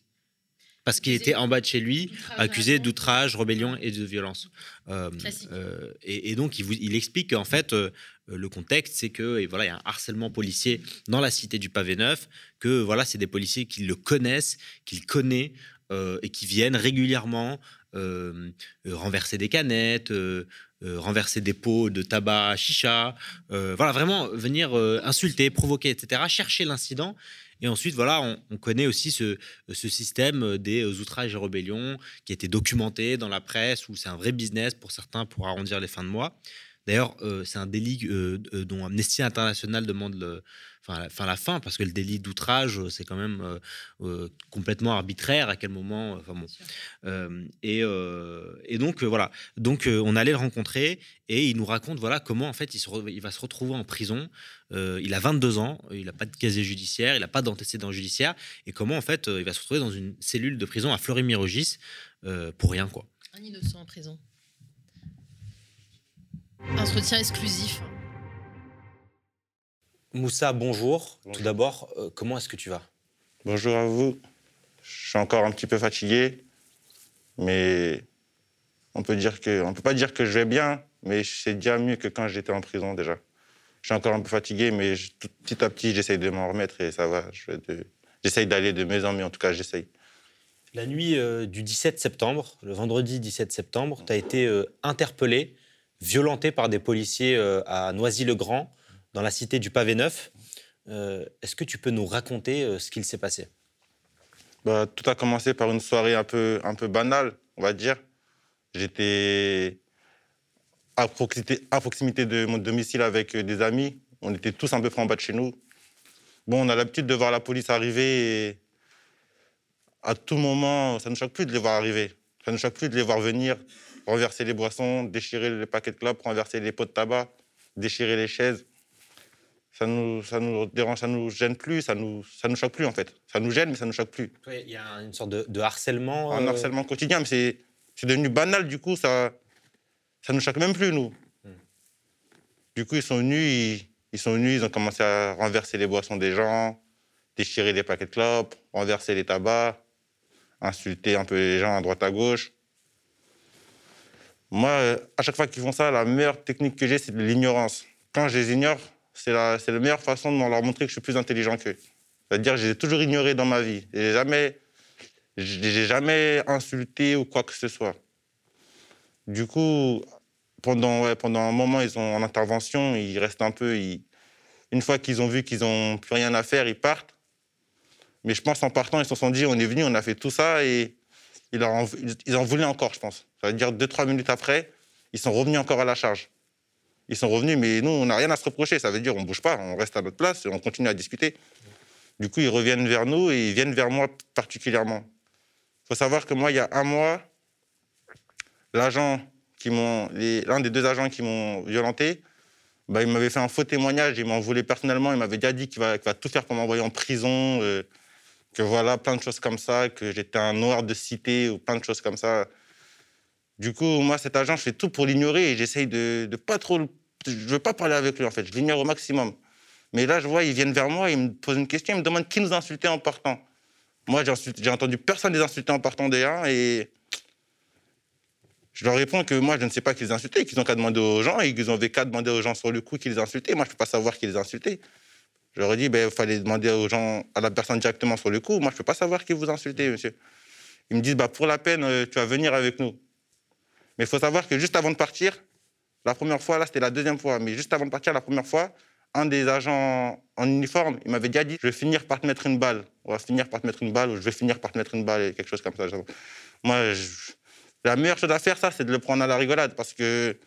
parce qu'il était en bas de chez lui, accusé d'outrage, rébellion et de violence. Euh, euh, et, donc, il, il explique qu'en fait, euh, le contexte, c'est que voilà, il y a un harcèlement policier dans la cité du Pavé Neuf, que voilà, c'est des policiers qui le connaissent, qu'il connaît et qui viennent régulièrement renverser des canettes. renverser des pots de tabac chicha, voilà, vraiment venir insulter, provoquer, etc., chercher l'incident et ensuite, voilà, on, connaît aussi ce, système des outrages et rébellions qui a été documenté dans la presse, où c'est un vrai business pour certains pour arrondir les fins de mois. D'ailleurs, euh, c'est un délit euh, euh, dont Amnesty International demande le, enfin, la, fin, parce que le délit d'outrage, c'est quand même complètement arbitraire à quel moment. Enfin bon. Et, et, donc, voilà. Donc, on allait le rencontrer et il nous raconte voilà, comment en fait il, se il va se retrouver en prison. il a 22 ans, il n'a pas de casier judiciaire, il n'a pas d'antécédent judiciaire, et comment en fait il va se retrouver dans une cellule de prison à Fleury-Mérogis pour rien, quoi. Un innocent en prison. Entretien exclusif. Moussa, bonjour. Tout d'abord, euh, comment est-ce que tu vas? Bonjour à vous. Je suis encore un petit peu fatigué, mais on peut dire que, on peut pas dire que je vais bien, mais c'est déjà mieux que quand j'étais en prison déjà. Je suis encore un peu fatigué, mais petit à petit, j'essaye de m'en remettre et ça va. J'essaye d'aller de mieux en mieux, en tout cas, j'essaye. La nuit euh, du 17 septembre, le vendredi 17 septembre, tu as été euh, interpellé violenté par des policiers euh, à Noisy-le-Grand, dans la cité du Pavé Neuf. Euh, est-ce que tu peux nous raconter euh, ce qu'il s'est passé? Bah, Tout a commencé par une soirée un peu, un peu banale, on va dire. J'étais à proximité, à proximité de mon domicile avec des amis. On était tous un peu près en bas de chez nous. Bon, on a l'habitude de voir la police arriver et à tout moment, ça ne choque plus de les voir arriver. Ça ne choque plus de les voir venir, renverser les boissons, déchirer les paquets de clopes, renverser les pots de tabac, déchirer les chaises. Ça nous, ça nous dérange, ça nous gêne plus, ça nous, ça nous choque plus en fait. Ça nous gêne, mais ça nous choque plus. Ouais, Il y a une sorte de, de harcèlement. Un euh, harcèlement quotidien, mais c'est c'est devenu banal, du coup, ça ça nous choque même plus, nous. Du coup, ils sont venus, ils, ils sont venus, ils ont commencé à renverser les boissons des gens, déchirer les paquets de clopes, renverser les tabacs, insulter un peu les gens à droite à gauche. Moi, euh, à chaque fois qu'ils font ça, la meilleure technique que j'ai, c'est de l'ignorance. Quand je les ignore, c'est la, la meilleure façon de leur montrer que je suis plus intelligent qu'eux. C'est-à-dire que je les ai toujours ignorés dans ma vie. J'ai jamais, j'ai jamais insulté ou quoi que ce soit. Du coup, pendant, pendant un moment, ils ont en intervention, ils restent un peu. une fois qu'ils ont vu qu'ils n'ont plus rien à faire, ils partent. Mais je pense en partant, ils se sont dit on est venu, on a fait tout ça et ils en, ils en voulaient encore, je pense. Ça veut dire deux, trois minutes après, ils sont revenus encore à la charge. Ils sont revenus, mais nous, on n'a rien à se reprocher. Ça veut dire on bouge pas, on reste à notre place et on continue à discuter. Du coup, ils reviennent vers nous et ils viennent vers moi particulièrement. Il faut savoir que moi, il y a un mois, l'agent qui m'ont, l'un des deux agents qui m'ont violenté, bah, il m'avait fait un faux témoignage, il m'en voulait personnellement, il m'avait déjà dit qu'il va, qu'il va tout faire pour m'envoyer en prison, euh, que voilà, plein de choses comme ça, que j'étais un noir de cité ou plein de choses comme ça. Du coup, moi, cet agent, je fais tout pour l'ignorer et j'essaye de, de pas trop. Je veux pas parler avec lui, en fait, je l'ignore au maximum. Mais là, je vois, ils viennent vers moi, ils me posent une question, ils me demandent qui nous insultait en partant. Moi, j'ai entendu personne les insulter en partant déjà et je leur réponds que moi, je ne sais pas qui les insultait, qu'ils ont qu'à demander aux gens et qu'ils ont qu'à demander aux gens sur le coup qui les insultaient. Moi, je ne peux pas savoir qui les insultait. Je leur ai dit, il ben, fallait demander aux gens, à la personne directement sur le coup. Moi, je ne peux pas savoir qui vous insultez, monsieur. Ils me disent, bah, pour la peine, euh, tu vas venir avec nous. Mais il faut savoir que juste avant de partir, la première fois, là, c'était la deuxième fois, mais juste avant de partir, la première fois, un des agents en uniforme, il m'avait déjà dit, je vais finir par te mettre une balle. On va finir par te mettre une balle, ou je vais finir par te mettre une balle, et quelque chose comme ça. Moi, la meilleure chose à faire, ça, c'est de le prendre à la rigolade, parce que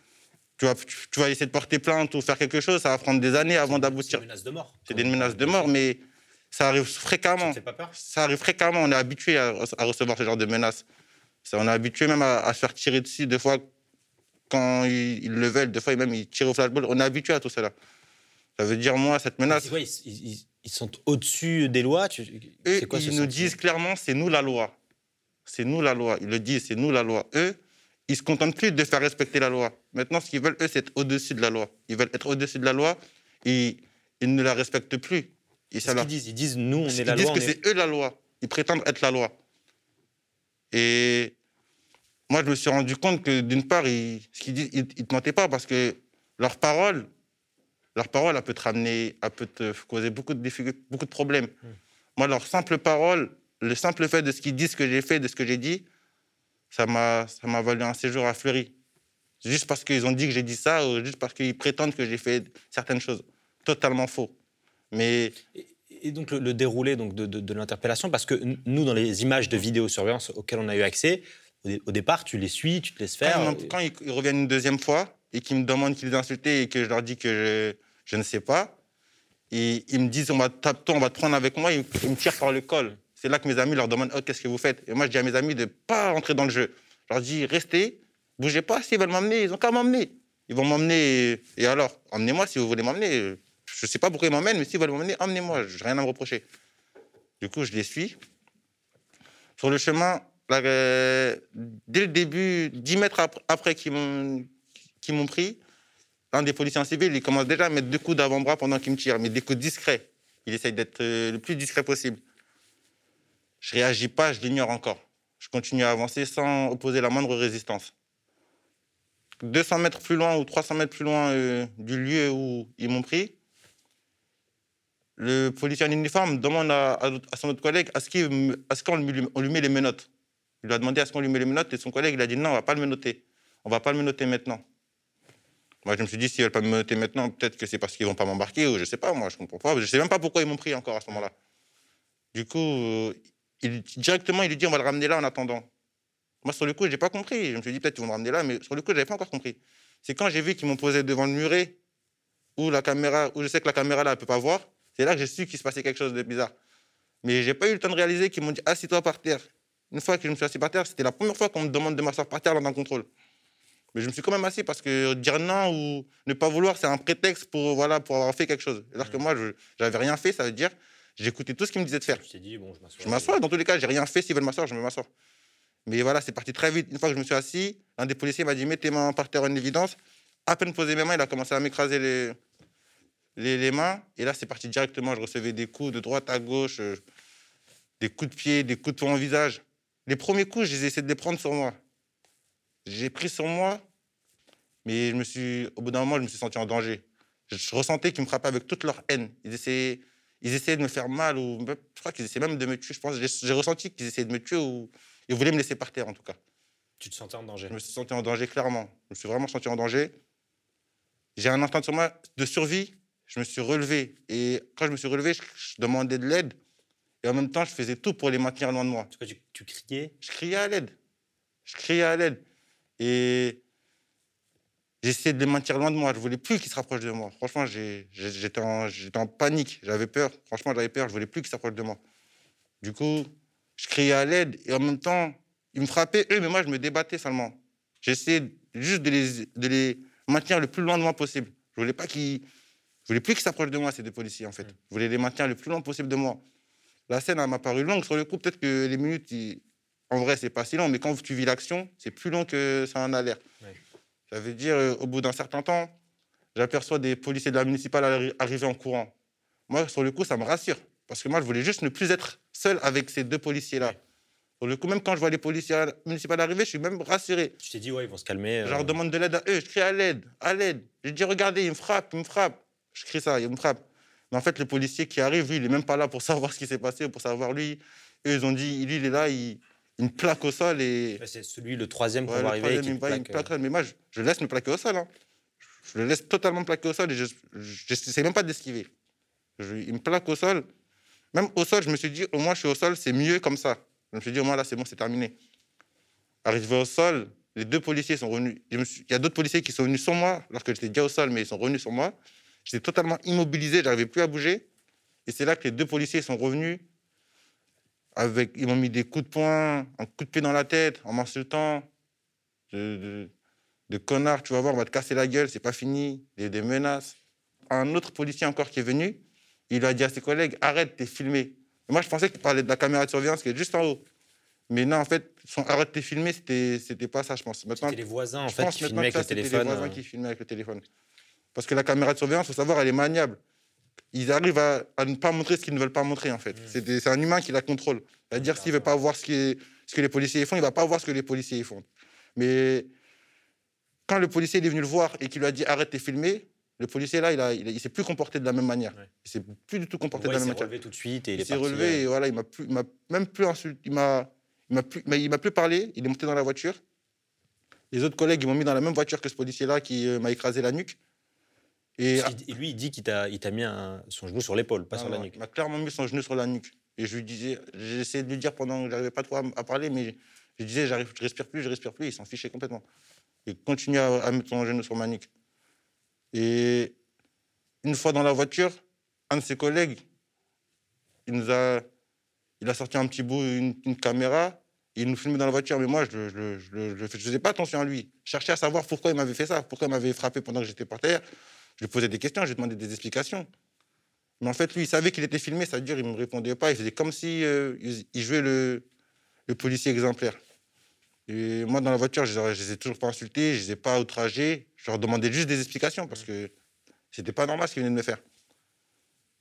tu vas, tu, tu vas essayer de porter plainte ou faire quelque chose, ça va prendre des années avant d'aboutir. Des menaces de mort. C'est des menaces de mort, mais ça arrive fréquemment. Ça, pas peur arrive fréquemment. On est habitué à, à recevoir ce genre de menaces. Ça, on est habitué même à, à se faire tirer dessus. Des fois, quand ils, ils le veulent, des fois, même ils tirent au flashball. On est habitué à tout cela. Ça veut dire, moi, cette menace. C'est quoi, ils, ils- ils sont au-dessus des lois tu- Eux, C'est quoi ils nous disent clairement, c'est nous la loi. C'est nous la loi. Ils le disent, c'est nous la loi. Eux, ils se contentent plus de faire respecter la loi. Maintenant, ce qu'ils veulent, eux, c'est être au-dessus de la loi. Ils veulent être au-dessus de la loi et ils ne la respectent plus. Et C'est ça ce leur- qu'ils disent. Ils disent nous, on est ils la disent loi. que on est- c'est eux la loi. Ils prétendent être la loi. Et moi, je me suis rendu compte que d'une part, ils, ce qu'ils disent, ils, ils te mentaient pas parce que leur parole, leur parole, elle peut te ramener, elle peut te causer beaucoup de difficultés, beaucoup de problèmes. Moi, leur simple parole, le simple fait de ce qu'ils disent, ce que j'ai fait, de ce que j'ai dit, ça m'a, ça m'a valu un séjour à Fleury. Juste parce qu'ils ont dit que j'ai dit ça, ou juste parce qu'ils prétendent que j'ai fait certaines choses. Totalement faux. Mais Et donc le, le déroulé donc, de, de- de l'interpellation, parce que nous, dans les images de vidéosurveillance auxquelles on a eu accès, au, dé- au départ, tu les suis, tu te laisses faire. Quand, ils- quand ils, ils reviennent une deuxième fois et qu'ils me demandent qu'ils les insulté et que je leur dis que je, je ne sais pas, et ils me disent on va, tape on va te prendre avec moi, ils, ils me tirent par le col. C'est là que mes amis leur demandent oh, qu'est-ce que vous faites? Et moi je dis à mes amis de ne pas rentrer dans le jeu. Je leur dis restez, bougez pas, s'ils veulent m'emmener, ils n'ont qu'à m'emmener. Ils vont m'emmener, et, alors, emmenez-moi si vous voulez m'emmener. Je ne sais pas pourquoi ils m'emmènent, mais s'ils veulent m'emmener, emmenez-moi, je n'ai rien à me reprocher. Du coup, je les suis. Sur le chemin, euh, dès le début, 10 mètres ap- après qu'ils m'ont qu'ils m'ont pris, l'un des policiers en civil, il commence déjà à mettre deux coups d'avant-bras pendant qu'il me tire, mais des coups discrets. Il essaye d'être euh, le plus discret possible. Je réagis pas, je l'ignore encore. Je continue à avancer sans opposer la moindre résistance. 200 mètres plus loin ou 300 mètres plus loin euh, du lieu où ils m'ont pris, le policier en uniforme demande à, à- à son autre collègue me- est-ce qu'on lui, on lui met les menottes? Il lui a demandé est-ce qu'on lui met les menottes? Et son collègue il a dit non, on va pas le menotter. On va pas le menotter maintenant. Moi, je me suis dit, s'ils veulent pas me menotter maintenant, peut-être que c'est parce qu'ils vont pas m'embarquer ou je sais pas, moi, je comprends pas. Je sais même pas pourquoi ils m'ont pris encore à ce moment-là. Du coup, euh, il, directement, il lui dit on va le ramener là en attendant. Moi, sur le coup, j'ai pas compris. Je me suis dit peut-être qu'ils vont me ramener là, mais sur le coup, j'avais pas encore compris. C'est quand j'ai vu qu'ils m'ont posé devant le muret où la caméra, où je sais que la caméra là, elle peut pas voir. C'est là que j'ai su qu'il se passait quelque chose de bizarre. Mais j'ai pas eu le temps de réaliser qu'ils m'ont dit assis-toi par terre. Une fois que je me suis assis par terre, c'était la première fois qu'on me demande de m'asseoir par terre lors d'un contrôle. Mais je me suis quand même assis parce que dire non ou ne pas vouloir, c'est un prétexte pour, voilà, pour avoir fait quelque chose. Alors que moi, je n'avais rien fait, ça veut dire j'écoutais tout ce qu'ils me disaient de faire. T'es dit, bon, je m'assois. Je m'assois, dans tous les cas, j'ai rien fait. S'ils veulent m'asseoir, je me m'assois. Mais voilà, c'est parti très vite. Une fois que je me suis assis, un des policiers m'a dit mets tes mains par terre en évidence. À peine posé mes mains, il a commencé à m'écraser les, les, les mains. Et là, c'est parti directement. Je recevais des coups de droite à gauche, euh, des coups de pied, des coups de poing au visage. Les premiers coups, j'ai essayé de les prendre sur moi. J'ai pris sur moi, mais je me suis, au bout d'un moment, je me suis senti en danger. Je, je ressentais qu'ils me frappaient avec toute leur haine. Ils essayaient, ils essayaient de me faire mal, ou je crois qu'ils essayaient même de me tuer. Je pense, j'ai j'ai ressenti qu'ils essayaient de me tuer, ou ils voulaient me laisser par terre, en tout cas. Tu te sentais en danger. Je me suis senti en danger, clairement. Je me suis vraiment senti en danger. J'ai un instinct sur moi de survie. Je me suis relevé. Et quand je me suis relevé, je, je demandais de l'aide. Et en même temps, je faisais tout pour les maintenir loin de moi. Tu, tu criais Je criais à l'aide. Je criais à l'aide. Et j'essayais de les maintenir loin de moi. Je voulais plus qu'ils se rapprochent de moi. Franchement, j'étais en, panique. J'avais peur. Franchement, j'avais peur. Je voulais plus qu'ils s'approchent de moi. Du coup, je criais à l'aide. Et en même temps, ils me frappaient, eux, mais moi, je me débattais seulement. J'essayais juste de les, de les maintenir le plus loin de moi possible. Je voulais pas qu'ils. Je voulais plus qu'ils s'approchent de moi, ces deux policiers, en fait. Je voulais les maintenir le plus loin possible de moi. La scène, m'a paru longue. Sur le coup, peut-être que les minutes, ils- en vrai, c'est pas si long, mais quand tu vis l'action, c'est plus long que ça en a l'air. Ça veut dire, euh, au bout d'un certain temps, j'aperçois des policiers de la municipale arri- arriver en courant. Moi, sur le coup, ça me rassure. Parce que moi, je voulais juste ne plus être seul avec ces deux policiers-là. Sur le coup, même quand je vois les policiers municipaux arriver, je suis même rassuré. Tu t'es dit, ouais, ils vont se calmer. Je euh, leur demande de l'aide à eux, je crie à l'aide, à l'aide. Je dis, regardez, il me frappe, il me frappe. Je crie ça, il me frappe. Mais en fait, le policier qui arrive, lui, il n'est même pas là pour savoir ce qui s'est passé, pour savoir lui. Eux, ils ont dit, lui, il est là, il, me plaque au sol et. C'est celui, le troisième qu'on Ouais, va arriver. troisième, qui il plaque, euh, plaque, mais moi, je, je laisse me plaquer au sol. hein. Je le laisse totalement plaquer au sol et je n'essaie même pas d'esquiver. Je- Il me plaque au sol. Même au sol, je me suis dit, au moins, je suis au sol, c'est mieux comme ça. Je me suis dit, au moins, là, c'est bon, c'est terminé. Arrivé au sol, les deux policiers sont revenus. Il y a d'autres policiers qui sont venus sur moi, lorsque j'étais déjà au sol, mais ils sont revenus sur moi. J'étais totalement immobilisé, je n'arrivais plus à bouger. Et c'est là que les deux policiers sont revenus. Avec, ils m'ont mis des coups de poing, un coup de pied dans la tête, en m'insultant. De, de, de connard, tu vas voir, on va te casser la gueule, c'est pas fini. Des, des menaces. Un autre policier encore qui est venu, il a dit à ses collègues Arrête, t'es filmé. Et moi, je pensais qu'il parlait de la caméra de surveillance qui est juste en haut. Mais non, en fait, son arrête, t'es filmé, c'était pas ça, je pense. C'était les voisins, en fait, qui filmaient ça, avec le téléphone, les voisins euh. qui filmaient avec le téléphone. Parce que la caméra de surveillance, il faut savoir, elle est maniable. Ils arrivent à, à ne pas montrer ce qu'ils ne veulent pas montrer, en fait. Mmh. C'est un humain qui la contrôle. C'est-à-dire, s'il ne veut pas voir ce, qui est- ce que les policiers font, il ne va pas voir ce que les policiers font. Mais quand le policier il est venu le voir et qu'il lui a dit arrête, t'es filmé, le policier là, il ne il, il s'est plus comporté de la même manière. Il s'est plus du tout comporté Ouais, de il la s'est même manière. relevé tout de suite et il, Il est s'est relevé et voilà, il m'a il même plus insulté, il m'a, il m'a plus, il plus parlé. Il est monté dans la voiture. Les autres collègues, ils m'ont mis dans la même voiture que ce policier-là qui euh, m'a écrasé la nuque. Et lui, il dit qu'il t'a il t'a mis un- son genou sur l'épaule, pas sur la nuque. Il m'a clairement mis son genou sur la nuque. Et je lui disais, j'ai essayé de lui dire pendant que j'arrivais pas trop à, à parler, mais je disais, j'arrive, je respire plus, je respire plus. Il s'en fichait complètement. Il continuait à, à mettre son genou sur ma nuque. Et une fois dans la voiture, un de ses collègues, il nous a, il a sorti un petit bout, une, une caméra, il nous filmait dans la voiture. Mais moi, je ne je, je, je faisais pas attention à lui. Je cherchais à savoir pourquoi il m'avait fait ça, pourquoi il m'avait frappé pendant que j'étais par terre. Je lui posais des questions, je lui demandais des explications. Mais en fait, lui, il savait qu'il était filmé, ça veut dire qu'il ne me répondait pas. Il faisait comme si euh, il il jouait le, le policier exemplaire. Et moi, dans la voiture, je ne les ai toujours pas insultés, je ne les ai pas outragés. Je leur demandais juste des explications parce que c'était pas normal ce qu'ils venaient de me faire.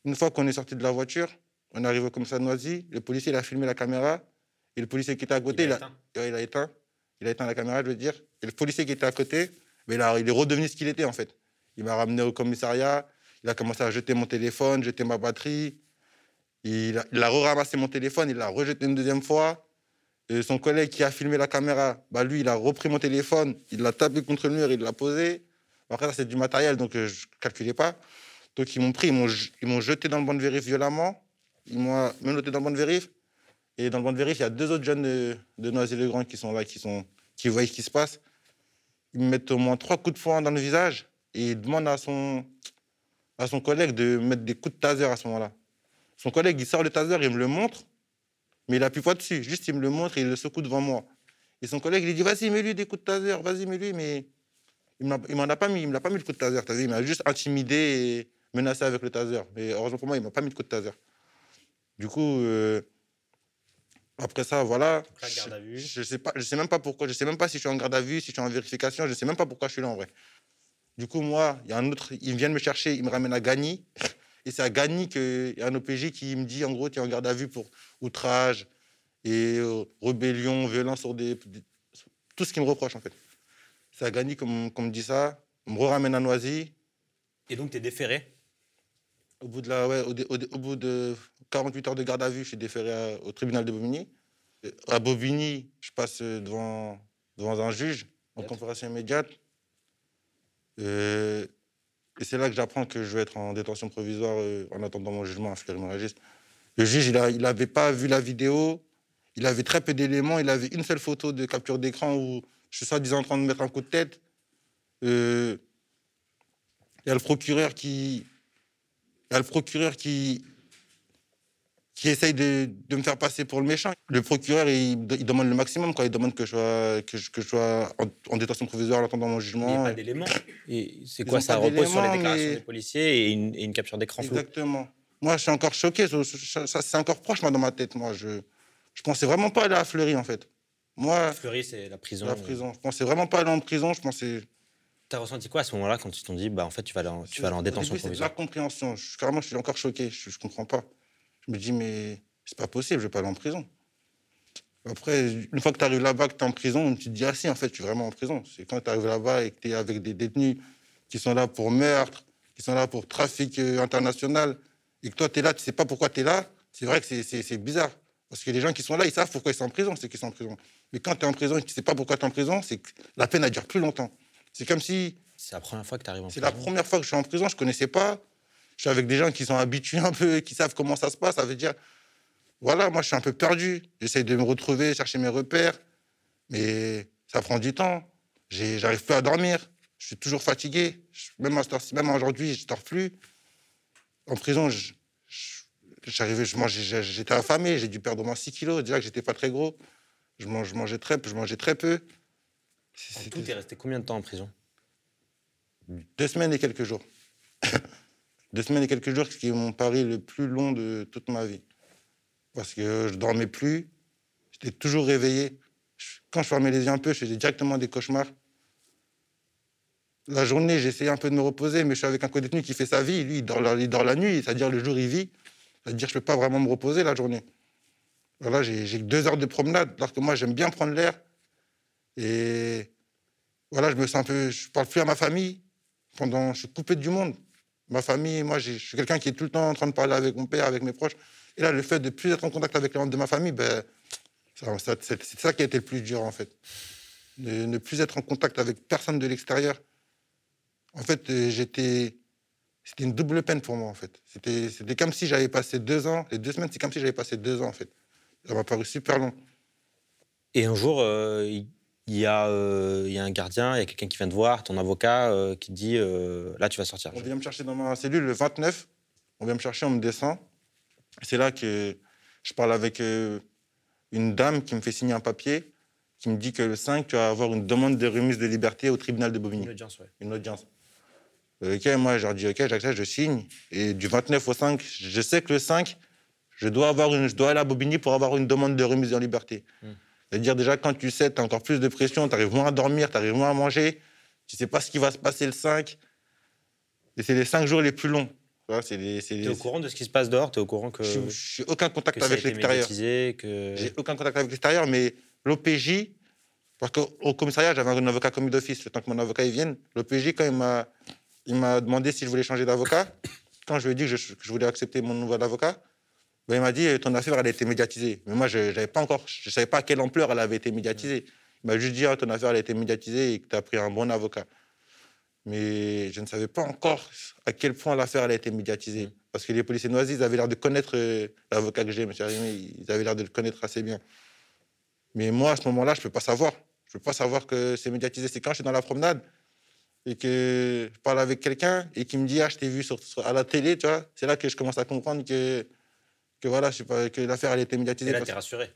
Une fois qu'on est sorti de la voiture, on est arrivé au commissariat de Noisy, le policier il a filmé la caméra et le policier qui était à côté, Il a il a, il a éteint. Il a éteint la caméra, je veux dire. Et le policier qui était à côté, mais là, il est redevenu ce qu'il était en fait. Il m'a ramené au commissariat, il a commencé à jeter mon téléphone, jeter ma batterie. Il a, il a ramassé mon téléphone, il l'a rejeté une deuxième fois. Son collègue qui a filmé la caméra, bah lui, il a repris mon téléphone, il l'a tapé contre le mur, il l'a posé. Après, ça, c'est du matériel, donc euh, je ne calculais pas. Donc, ils m'ont pris, ils m'ont jeté dans le banc de vérif violemment. Ils m'ont menotté dans le banc de vérif. Et dans le banc de vérif, il y a deux autres jeunes de, de Noisy-le-Grand qui sont là, qui, sont, qui voient ce qui se passe. Ils me mettent au moins trois coups de poing dans le visage et ils demandent à son, à son collègue de mettre des coups de taser à ce moment-là. Son collègue, il sort le taser, il me le montre, mais il appuie pas dessus. Juste, il me le montre et il le secoue devant moi. Et son collègue, il lui dit Vas-y, mets-lui des coups de taser, vas-y, mets-lui. Mais il ne m'en a pas mis, il me l'a pas mis le coup de taser. T'as vu, il m'a juste intimidé et menacé avec le taser. Mais heureusement pour moi, il m'a pas mis le coup de taser. Du coup, euh, après ça, voilà. Je, ne sais pas, je sais même pas pourquoi. Je sais même pas si je suis en garde à vue, si je suis en vérification. Je sais même pas pourquoi je suis là en vrai. Du coup, moi, il y a un autre, ils viennent me chercher, ils me ramènent à Gagny. Et c'est à Gagny qu'il y a un OPJ qui me dit, en gros, tu es en garde à vue pour outrage et euh, rébellion, violence sur des, Tout ce qu'il me reproche, en fait. C'est à Gagny qu'on me dit ça. On me ramène à Noisy. Et donc, tu es déféré? Au bout, de la, ouais, au, bout de 48 heures de garde à vue, je suis déféré au tribunal de Bobigny. À Bobigny, je passe devant, devant un juge en conférence immédiate. Euh, et c'est là que j'apprends que je vais être en détention provisoire euh, en attendant mon jugement à fleury Le juge, il n'avait pas vu la vidéo, il avait très peu d'éléments, il avait une seule photo de capture d'écran où je suis soi-disant en train de mettre un coup de tête. Euh, il y a le procureur qui, il y a le procureur qui, qui essaye de, de, me faire passer pour le méchant. Le procureur, il, demande le maximum, quoi. Il demande que je sois, que je, que je sois en, détention provisoire en attendant mon jugement. Il n'y a pas d'éléments. C'est quoi Ça repose sur les déclarations des policiers et une, une capture d'écran Exactement. Moi, je suis encore choqué. C'est encore proche, moi, dans ma tête. Moi, je, je pensais vraiment pas aller à Fleury, en fait. Moi, Fleury, c'est la prison. La prison. Je pensais vraiment pas aller en prison. Je pensais. T'as ressenti quoi à ce moment-là quand ils t'ont dit, bah, en fait, tu vas aller en, tu vas aller en détention provisoire C'est la compréhension. Je, carrément, je suis encore choqué. Je, je comprends pas. Je me dis, mais c'est pas possible, je vais pas aller en prison. Après, une fois que tu arrives là-bas, que tu es en prison, tu te dis, ah si, en fait, je suis vraiment en prison. C'est quand tu arrives là-bas et que tu es avec des détenus qui sont là pour meurtre, qui sont là pour trafic euh, international, et que toi, tu es là, tu sais pas pourquoi tu es là, c'est vrai que c'est bizarre. Parce que les gens qui sont là, ils savent pourquoi ils sont en prison, c'est qu'ils sont en prison. Mais quand tu es en prison et que tu sais pas pourquoi tu es en prison, c'est que la peine, a dure plus longtemps. C'est comme si. C'est la première fois que tu arrives en prison. C'est la première fois que je suis en prison, je connaissais pas. Je suis avec des gens qui sont habitués un peu, qui savent comment ça se passe. Ça veut dire, voilà, moi, je suis un peu perdu. J'essaye de me retrouver, chercher mes repères. Mais ça prend du temps. J'arrive plus à dormir. Je suis toujours fatigué. Même, même aujourd'hui, je ne dors plus. En prison, j'arrivais, j'étais affamé. J'ai dû perdre au moins 6 kilos. Déjà que j'étais pas très gros. Je, mangeais très peu. Je mangeais très peu. En tout, es resté combien de temps en prison? Deux semaines et quelques jours. Deux semaines et quelques jours, ce qui est mon pari le plus long de toute ma vie parce que je dormais plus. J'étais toujours réveillé. Quand je fermais les yeux un peu, je faisais directement des cauchemars. La journée, j'essayais un peu de me reposer, mais je suis avec un co-détenu qui fait sa vie. Lui, il dort la, la nuit, c'est-à-dire le jour, il vit. C'est-à-dire je ne peux pas vraiment me reposer la journée. Voilà, j'ai deux heures de promenade, alors que moi, j'aime bien prendre l'air. Et voilà, je me sens un peu. Je parle plus à ma famille. Pendant, je suis coupé du monde. Ma famille, moi, je suis quelqu'un qui est tout le temps en train de parler avec mon père, avec mes proches. Et là, le fait de plus être en contact avec les membres de ma famille, ben, c'est ça qui a été le plus dur, en fait. De ne plus être en contact avec personne de l'extérieur. En fait, euh, j'étais. C'était une double peine pour moi, en fait. C'était comme si j'avais passé deux ans. Les deux semaines, c'est comme si j'avais passé deux ans, en fait. Ça m'a paru super long. Et un jour, euh, il y, a, euh, y a un gardien, il y a quelqu'un qui vient te voir, ton avocat, qui te dit Là, tu vas sortir. On vient me chercher dans ma cellule le 29. On vient me chercher, on me descend. C'est là que je parle avec euh, une dame qui me fait signer un papier qui me dit que le 5, tu vas avoir une demande de remise de liberté au tribunal de Bobigny. Une audience, oui. Une audience. Ok, moi, je leur dis, ok, j'accepte, je signe. Et du 29 au 5, je sais que le 5, je dois, avoir une, je dois aller à Bobigny pour avoir une demande de remise en liberté. Hmm. C'est-à-dire, déjà, quand tu sais, tu as encore plus de pression, tu arrives moins à dormir, tu arrives moins à manger, tu sais pas ce qui va se passer le 5. Et c'est les 5 jours les plus longs. Tu es au courant de ce qui se passe dehors? Tu es au courant que. Je n'ai aucun contact avec l'extérieur. Que... J'ai aucun contact avec l'extérieur, mais l'OPJ, parce qu'au commissariat, j'avais un avocat commis d'office, le temps que mon avocat y vienne. L'OPJ, quand il m'a, il m'a demandé si je voulais changer d'avocat, quand je lui ai dit que je, voulais accepter mon nouvel avocat, ben, il m'a dit ton affaire, elle a été médiatisée. Mais moi, je ne pas encore, je savais pas à quelle ampleur elle avait été médiatisée. Il m'a juste dit ah, ton affaire, elle a été médiatisée et que tu as pris un bon avocat mais je ne savais pas encore à quel point l'affaire a été médiatisée. Mm. Parce que les policiers noisis, ils avaient l'air de connaître euh, l'avocat que j'ai, M. Arimi, ils avaient l'air de le connaître assez bien. Mais moi, à ce moment-là, je ne peux pas savoir. Je ne peux pas savoir que c'est médiatisé. C'est quand je suis dans la promenade, et que je parle avec quelqu'un et qui me dit ah je t'ai vu sur, sur- à la télé, tu vois, c'est là que je commence à comprendre que que voilà, je sais pas, que l'affaire elle était médiatisée. Et là, t'es rassuré.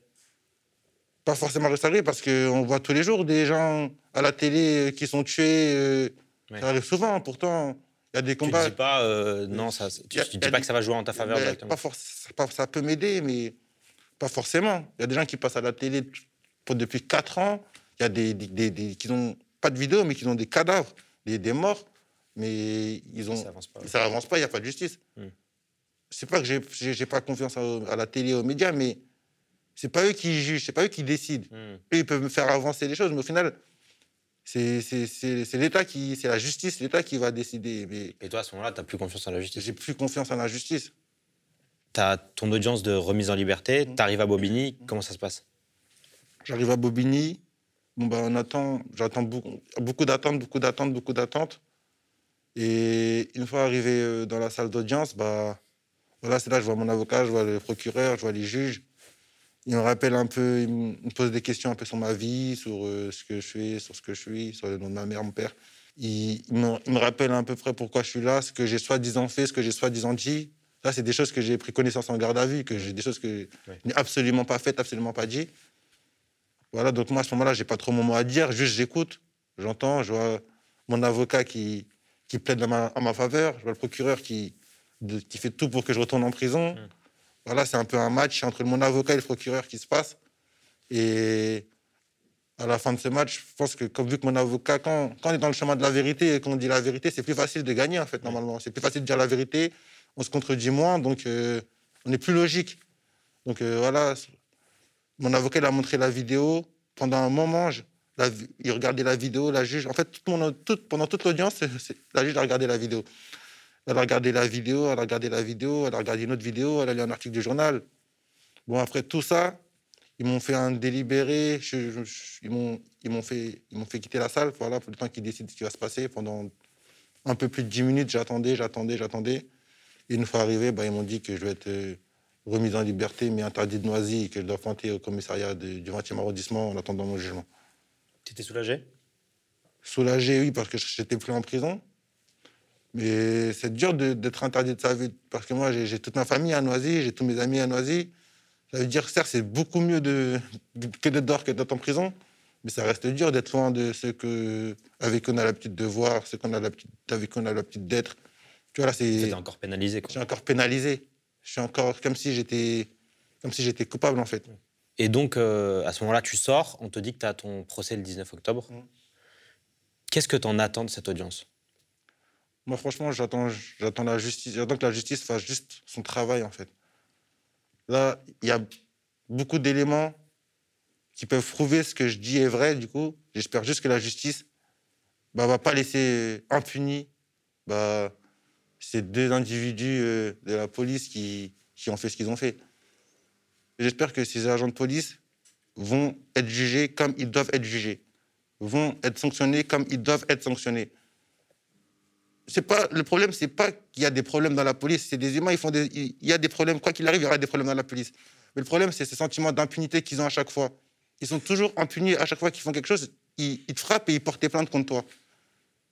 pas forcément rassuré parce qu'on voit tous les jours des gens à la télé euh, qui sont tués. euh, Ouais. Ça arrive souvent, pourtant, il y a des Tu combats. ne dis pas, euh, non, ça, tu, a- tu dis pas des- que ça va jouer en ta faveur Mais directement. pas pas- ça peut m'aider, mais pas forcément. Il y a des gens qui passent à la télé pour, depuis 4 ans. Il y a des, des, qui n'ont pas de vidéo, mais qui ont des cadavres, des, des morts. Mais ils ont, Ça avance pas. ça avance pas, il n'y a pas de justice. Hmm. C'est pas que j'ai- pas confiance à, à la télé, aux médias, mais c'est pas eux qui jugent, c'est pas eux qui décident. Hmm. Eux, ils peuvent me faire avancer les choses, mais au final, c'est l'État qui, c'est la justice, l'État qui va décider. Mais Et toi, à ce moment-là, tu n'as plus confiance en la justice? j'ai plus confiance en la justice. Tu as ton audience de remise en liberté, tu arrives à Bobigny, comment ça se passe? J'arrive à Bobigny. Bon, ben, on attend, j'attends beaucoup, beaucoup d'attentes, beaucoup d'attentes, beaucoup d'attentes. Et une fois arrivé euh, dans la salle d'audience, bah, voilà, c'est là que je vois mon avocat, je vois le procureur, je vois les juges. Ils me rappellent un peu, ils me posent des questions un peu sur ma vie, sur euh, ce que je fais, sur ce que je suis, sur le nom de ma mère, mon père. Ils, ils me, ils me rappellent à peu près pourquoi je suis là, ce que j'ai soi-disant fait, ce que j'ai soi-disant dit. Ça, c'est des choses que j'ai pris connaissance en garde à vue, que j'ai des choses que je n'ai absolument pas faites, absolument pas dit. Voilà, donc moi, à ce moment-là, j'ai pas trop mon mot à dire, juste j'écoute, j'entends, je vois mon avocat qui, qui plaide à ma, à ma faveur, je vois le procureur qui, de- qui fait tout pour que je retourne en prison. Voilà, c'est un peu un match entre mon avocat et le procureur qui se passe. Et à la fin de ce match, je pense que, comme vu que mon avocat, quand, quand on est dans le chemin de la vérité et qu'on dit la vérité, c'est plus facile de gagner, en fait, normalement. C'est plus facile de dire la vérité, on se contredit moins, donc euh, on est plus logique. Donc euh, voilà, mon avocat, il a montré la vidéo. Pendant un moment, je- la il regardait la vidéo, la juge. En fait, tout mon- tout- pendant toute l'audience, la juge a regardé la vidéo. Elle a regardé la vidéo, elle a regardé la vidéo, elle a regardé une autre vidéo, elle a lu un article du journal. Bon, après tout ça, ils m'ont fait un délibéré. je- je- je- ils m'ont fait, fait quitter la salle voilà, pour le temps qu'ils décident ce qui va se passer. Pendant un peu plus de 10 minutes, j'attendais, j'attendais, j'attendais. Et une fois arrivé, bah, ils m'ont dit que je vais être euh, remis en liberté, mais interdit de Noisy, et que je dois pointer au commissariat de- du 20e arrondissement en attendant mon jugement. Tu étais soulagé? Soulagé, oui, parce que j'étais plus en prison. Mais c'est dur de- d'être interdit de sa vie, parce que moi, j'ai toute ma famille à Noisy, j'ai tous mes amis à Noisy. Ça veut dire, certes, c'est beaucoup mieux de, que d'être dehors que d'être en prison, mais ça reste dur d'être loin de ceux que, avec qui on a l'habitude de voir, ceux qu'on a l'habitude, avec qui on a l'habitude d'être. Tu vois, là, c'est. Encore pénalisé. Je suis encore pénalisé. Je suis encore comme si j'étais comme si j'étais coupable, en fait. Et donc, euh, à ce moment-là, tu sors, on te dit que tu as ton procès le 19 octobre. Mm. Qu'est-ce que tu en attends de cette audience? Moi, franchement, j'attends, j'attends la justice. J'attends que la justice fasse juste son travail, en fait. Là, il y a beaucoup d'éléments qui peuvent prouver ce que je dis est vrai. Du coup, j'espère juste que la justice bah, va pas laisser impunis bah, ces deux individus euh, de la police qui, qui ont fait ce qu'ils ont fait. J'espère que ces agents de police vont être jugés comme ils doivent être jugés, vont être sanctionnés comme ils doivent être sanctionnés c'est pas le problème c'est pas qu'il y a des problèmes dans la police c'est des humains ils font des il y a des problèmes quoi qu'il arrive il y aura des problèmes dans la police. Mais le problème c'est ce sentiment d'impunité qu'ils ont à chaque fois. Ils sont toujours impunis à chaque fois qu'ils font quelque chose ils, te frappent et ils portent plainte contre toi.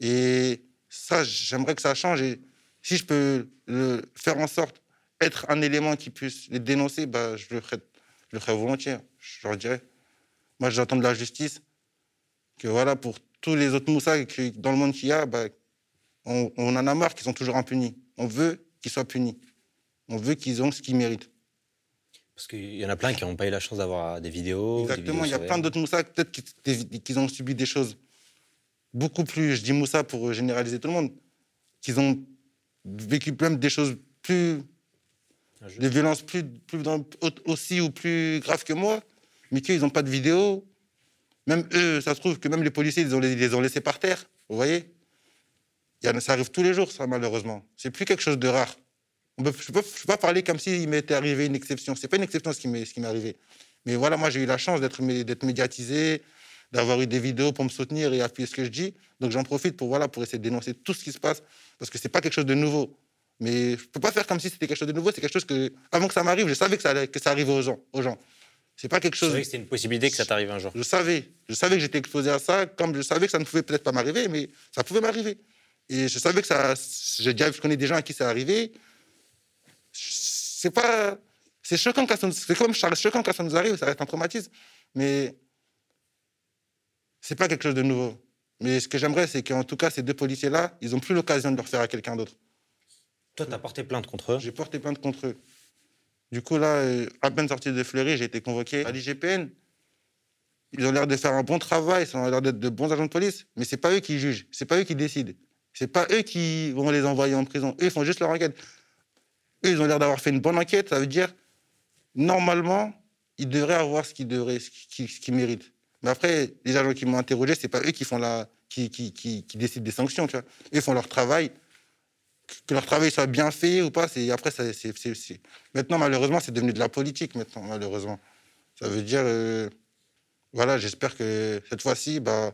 Et ça j'aimerais que ça change et si je peux faire en sorte être un élément qui puisse les dénoncer bah je le ferai volontiers je leur dirais moi j'attends de la justice que voilà pour tous les autres moussas dans le monde qu'il y a bah, on, on en a marre qu'ils sont toujours impunis. On veut qu'ils soient punis. On veut qu'ils ont ce qu'ils méritent. Parce qu'il y en a plein qui n'ont pas eu la chance d'avoir des vidéos. Exactement, il y a vidéos plein d'autres Moussa, peut-être qu'ils ont subi des choses beaucoup plus, je dis Moussa pour généraliser tout le monde, qu'ils ont vécu même des choses plus, des violences plus, plus dans- au- aussi ou plus graves que moi, mais qu'ils n'ont pas de vidéo. Même eux, ça se trouve que même les policiers, ils, ont les, ils les ont laissés par terre, vous voyez Ça arrive tous les jours, ça, malheureusement. C'est plus quelque chose de rare. Je ne peux, je pas parler comme s'il m'était arrivé une exception. C'est pas une exception ce qui m'est arrivé. Mais voilà, moi, j'ai eu la chance d'être mé- d'être médiatisé, d'avoir eu des vidéos pour me soutenir et appuyer ce que je dis. Donc, j'en profite pour, voilà, pour essayer de dénoncer tout ce qui se passe, parce que c'est pas quelque chose de nouveau. Mais je peux pas faire comme si c'était quelque chose de nouveau. C'est quelque chose que, avant que ça m'arrive, je savais que ça, allait- que ça arrivait aux gens. Aux gens. C'est pas quelque Je chose. savais que c'était une possibilité que ça t'arrive un jour. Je savais. Je savais que j'étais exposé à ça, comme je savais que ça ne pouvait peut-être pas m'arriver, mais ça pouvait m'arriver. Et je savais que ça. J'ai déjà, je connais des gens à qui ça arrivé. C'est pas. C'est choquant quand ça nous, c'est comme choquant quand ça nous arrive, ça reste un traumatisme. Mais c'est pas quelque chose de nouveau. Mais ce que j'aimerais, c'est qu'en tout cas, ces deux policiers-là, ils n'ont plus l'occasion de le refaire à quelqu'un d'autre. Toi, tu as porté plainte contre eux? J'ai porté plainte contre eux. Du coup, là, euh, à peine sorti de Fleury, j'ai été convoqué à l'IGPN. Ils ont l'air de faire un bon travail, ils ont l'air d'être de bons agents de police, mais c'est pas eux qui jugent, c'est pas eux qui décident. C'est pas eux qui vont les envoyer en prison. Eux, ils font juste leur enquête. Eux, ils ont l'air d'avoir fait une bonne enquête, ça veut dire, normalement, ils devraient avoir ce qu'ils devraient, ce qu'ils méritent. Mais après, les agents qui m'ont interrogé, c'est pas eux qui font la, qui, qui, qui, décident des sanctions, tu vois. Eux font leur travail. Que leur travail soit bien fait ou pas, c'est après, c'est- maintenant, malheureusement, c'est devenu de la politique, maintenant, malheureusement. Ça veut dire, euh, voilà, j'espère que cette fois-ci, bah,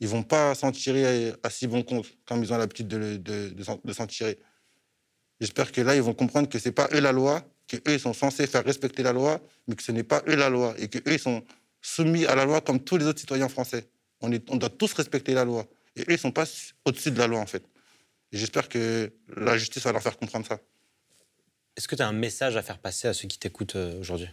ils vont pas s'en tirer à, si bon compte, comme ils ont l'habitude de, s'en- tirer. J'espère que là, ils vont comprendre que c'est pas eux la loi, que eux ils sont censés faire respecter la loi, mais que ce n'est pas eux la loi et que eux ils sont soumis à la loi comme tous les autres citoyens français. On, doit tous respecter la loi et eux ils sont pas au-dessus de la loi en fait. J'espère que la justice va leur faire comprendre ça. Est-ce que tu as un message à faire passer à ceux qui t'écoutent euh, aujourd'hui?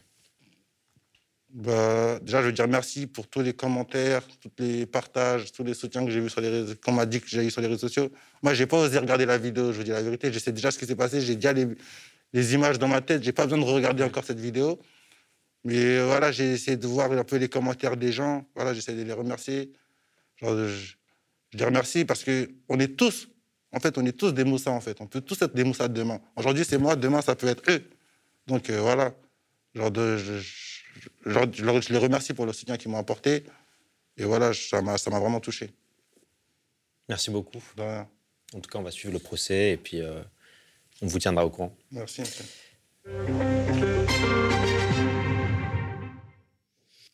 Bah, déjà, je veux dire merci pour tous les commentaires, tous les partages, tous les soutiens que j'ai vus sur les réseaux, qu'on m'a dit que j'ai eu sur les réseaux sociaux. Moi, j'ai pas osé regarder la vidéo, je vous dis la vérité. Je sais déjà ce qui s'est passé, j'ai déjà les, images dans ma tête, j'ai pas besoin de regarder encore cette vidéo. Mais euh, voilà, j'ai essayé de voir un peu les commentaires des gens. Voilà, j'essaie de les remercier. Je, je les remercie parce que on est tous, en fait, on est tous des Moussa, en fait. On peut tous être des Moussa demain. Aujourd'hui, c'est moi, demain, ça peut être eux. Donc euh, voilà. Genre de, je leur- je leur- je les remercie pour le soutien qu'ils m'ont apporté. Et voilà, ça m'a ça m'a vraiment touché. Merci beaucoup. De rien. En tout cas, on va suivre le procès et puis euh, on vous tiendra au courant. Merci. monsieur.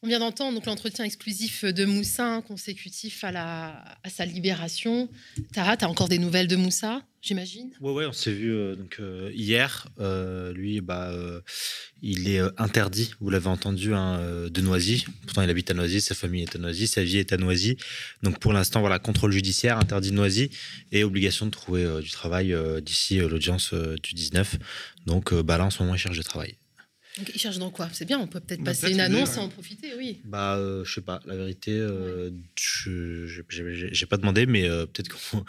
On vient d'entendre donc l'entretien exclusif de Moussa, consécutif à, la, à sa libération. Tara, tu as encore des nouvelles de Moussa, j'imagine Ouais, ouais, on s'est vu euh, donc, euh, hier. Euh, lui, bah, euh, il est euh, interdit, vous l'avez entendu, hein, de Noisy. Pourtant, il habite à Noisy, sa famille est à Noisy, sa vie est à Noisy. Donc, pour l'instant, voilà, contrôle judiciaire, interdit de Noisy et obligation de trouver euh, du travail euh, d'ici euh, l'audience euh, du 19. Donc, euh, bah, là, en ce moment, il cherche du travail. Donc, Il cherche dans quoi? C'est bien, on peut peut-être Bah, passer une annonce ouais. et en profiter, oui. Bah, euh, je sais pas, la vérité, euh, je je- j'ai j'ai pas demandé, mais euh, peut-être qu'on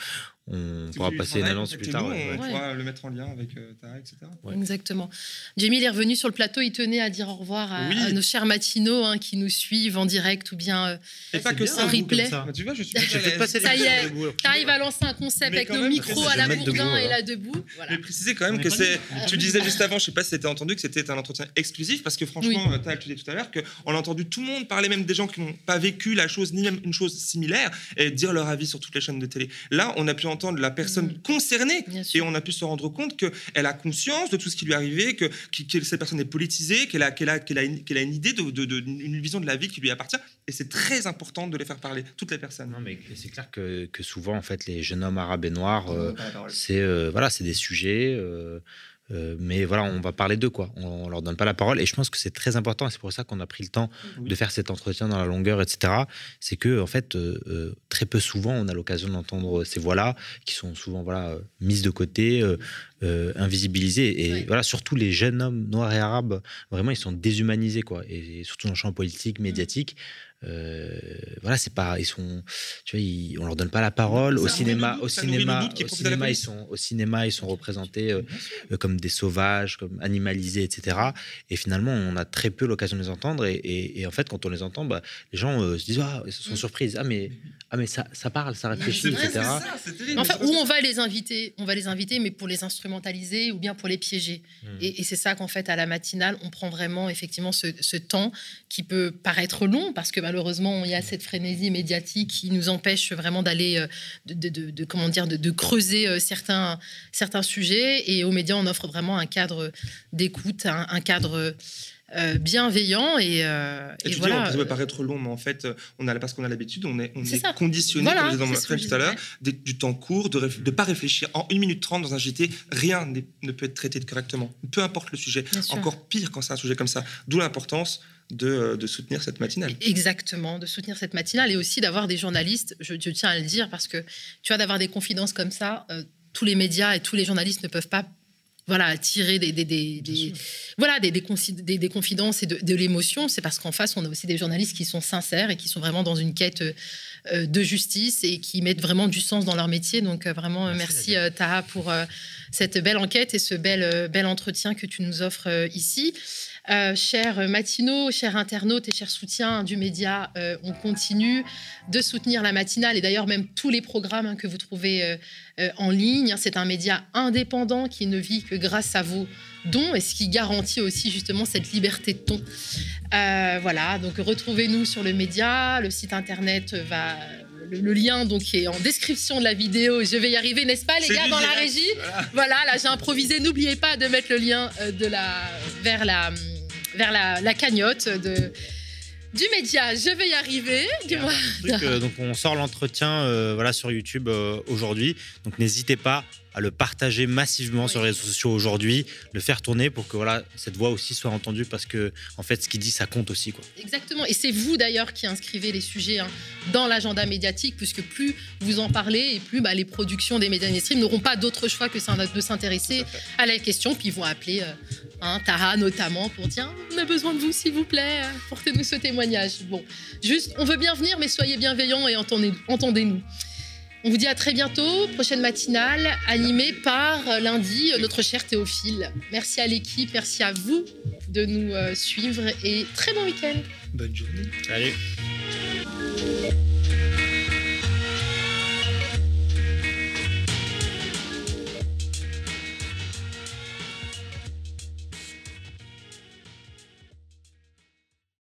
on Si pourra passer une annonce plus tard. ouais, On ouais. pourra le mettre en lien avec euh, Tara, etc. Exactement. Jamie, il est revenu sur le plateau, il tenait à dire au revoir à, Oui. à nos chers matinaux hein, qui nous suivent en direct ou bien euh, Et pas que ça, en replay. ça. Tu vois, je suis Ça y est, tu arrives à lancer un concept Mais avec nos même, micros à la Bourdin et là debout. Voilà. Mais préciser quand même que c'est. Tu disais juste avant, je sais pas si c'était entendu, que c'était un entretien exclusif parce que franchement, euh, tu disais tout à l'heure qu'on a entendu tout le monde parler, même des gens qui n'ont pas vécu la chose ni même une chose similaire, et dire leur avis sur toutes les chaînes de télé. Là, on a pu entendre la personne concernée et on a pu se rendre compte qu'elle a conscience de tout ce qui lui est arrivé, que, que, que cette personne est politisée, qu'elle a, qu'elle a, qu'elle a, une, qu'elle a une idée, de, de- de- une vision de la vie qui lui appartient. Et c'est très important de les faire parler, toutes les personnes. Non, mais c'est clair que, que souvent, en fait, les jeunes hommes arabes et noirs, euh, c'est euh, voilà, c'est des sujets. euh, euh, mais voilà, on va parler d'eux, quoi. On, on leur donne pas la parole. Et je pense que c'est très important. Et c'est pour ça qu'on a pris le temps Oui. de faire cet entretien dans la longueur, etc. C'est que, en fait, euh, euh, très peu souvent, on a l'occasion d'entendre ces voix-là, qui sont souvent voilà, mises de côté, euh, invisibilisées. Et voilà, surtout les jeunes hommes noirs et arabes, vraiment, ils sont déshumanisés, quoi. Et, surtout dans le champ politique, médiatique. Euh, voilà, c'est pas, ils sont, tu vois, ils- on leur donne pas la parole. Ça Au cinéma, doute, au ça cinéma, au cinéma, ils sont, au cinéma, ils sont représentés euh, euh, comme des sauvages, comme animalisés, etc. Et finalement, on a très peu l'occasion de les entendre. Et, et- et en fait, quand on les entend, bah, les gens euh, se disent, ah, ils sont surpris, ils disent, ah mais, ah mais ça, ça parle, ça réfléchit, etc. Enfin, où on va les inviter, on va les inviter, mais pour les instrumentaliser ou bien pour les piéger. Hmm. Et, et c'est ça qu'en fait, à la matinale, on prend vraiment effectivement ce, ce temps qui peut paraître long, parce que malheureusement, il y a cette frénésie médiatique qui nous empêche vraiment d'aller, euh, de, de- de- de- comment dire, de, de creuser euh, certains, certains sujets. Et aux médias, on offre vraiment un cadre d'écoute, un, un cadre euh, bienveillant. Et, euh, Et, et tu voilà. dis, ça peut paraître long, mais en fait, on a, parce qu'on a l'habitude, on est, on conditionné, Voilà, comme je disais tout à l'heure, du temps court, de ne pas réfléchir. En 1 minute 30 dans un JT, rien ne peut être traité correctement. Peu importe le sujet. Bien sûr. Encore pire quand c'est un sujet comme ça. D'où l'importance de, de soutenir cette matinale. Exactement, de soutenir cette matinale et aussi d'avoir des journalistes, je, je, tiens à le dire, parce que tu vois, d'avoir des confidences comme ça, euh, tous les médias et tous les journalistes ne peuvent pas voilà, tirer des, des, des, voilà, des, des, confidences et de, de l'émotion, c'est parce qu'en face, on a aussi des journalistes qui sont sincères et qui sont vraiment dans une quête euh, de justice et qui mettent vraiment du sens dans leur métier. Donc euh, vraiment, merci, merci euh, Taha pour cette belle enquête et ce bel, bel entretien que tu nous offres ici. Euh, chers matinaux, chers internautes et chers soutiens du média, euh, on continue de soutenir la matinale et d'ailleurs même tous les programmes hein, que vous trouvez euh, en ligne. C'est un média indépendant qui ne vit que grâce à vos dons et ce qui garantit aussi justement cette liberté de ton. voilà, donc retrouvez-nous sur le média, le site internet va le, lien donc est en description de la vidéo. Je vais y arriver, n'est-ce pas, les gars, dans la régie Voilà, là, j'ai improvisé. N'oubliez pas de mettre le lien de la, vers la vers la, cagnotte de, du média. Je vais y arriver. Euh, donc on sort l'entretien euh, voilà sur YouTube euh, aujourd'hui. Donc n'hésitez pas à le partager massivement sur les réseaux sociaux aujourd'hui, le faire tourner pour que voilà cette voix aussi soit entendue parce que en fait ce qu'il dit ça compte aussi quoi. Exactement et c'est vous d'ailleurs qui inscrivez les sujets hein, dans l'agenda médiatique puisque plus vous en parlez et plus bah, les productions des médias mainstream n'auront pas d'autre choix que de s'intéresser à la question puis ils vont appeler euh, hein, Tara notamment pour dire on a besoin de vous s'il vous plaît portez-nous ce témoignage. Bon juste on veut bien venir mais soyez bienveillants et entendez-nous. On vous dit à très bientôt. Prochaine matinale animée par euh, lundi euh, notre cher Théophile. Merci à l'équipe, merci à vous de nous euh, suivre et très bon week-end. Bonne journée. Salut.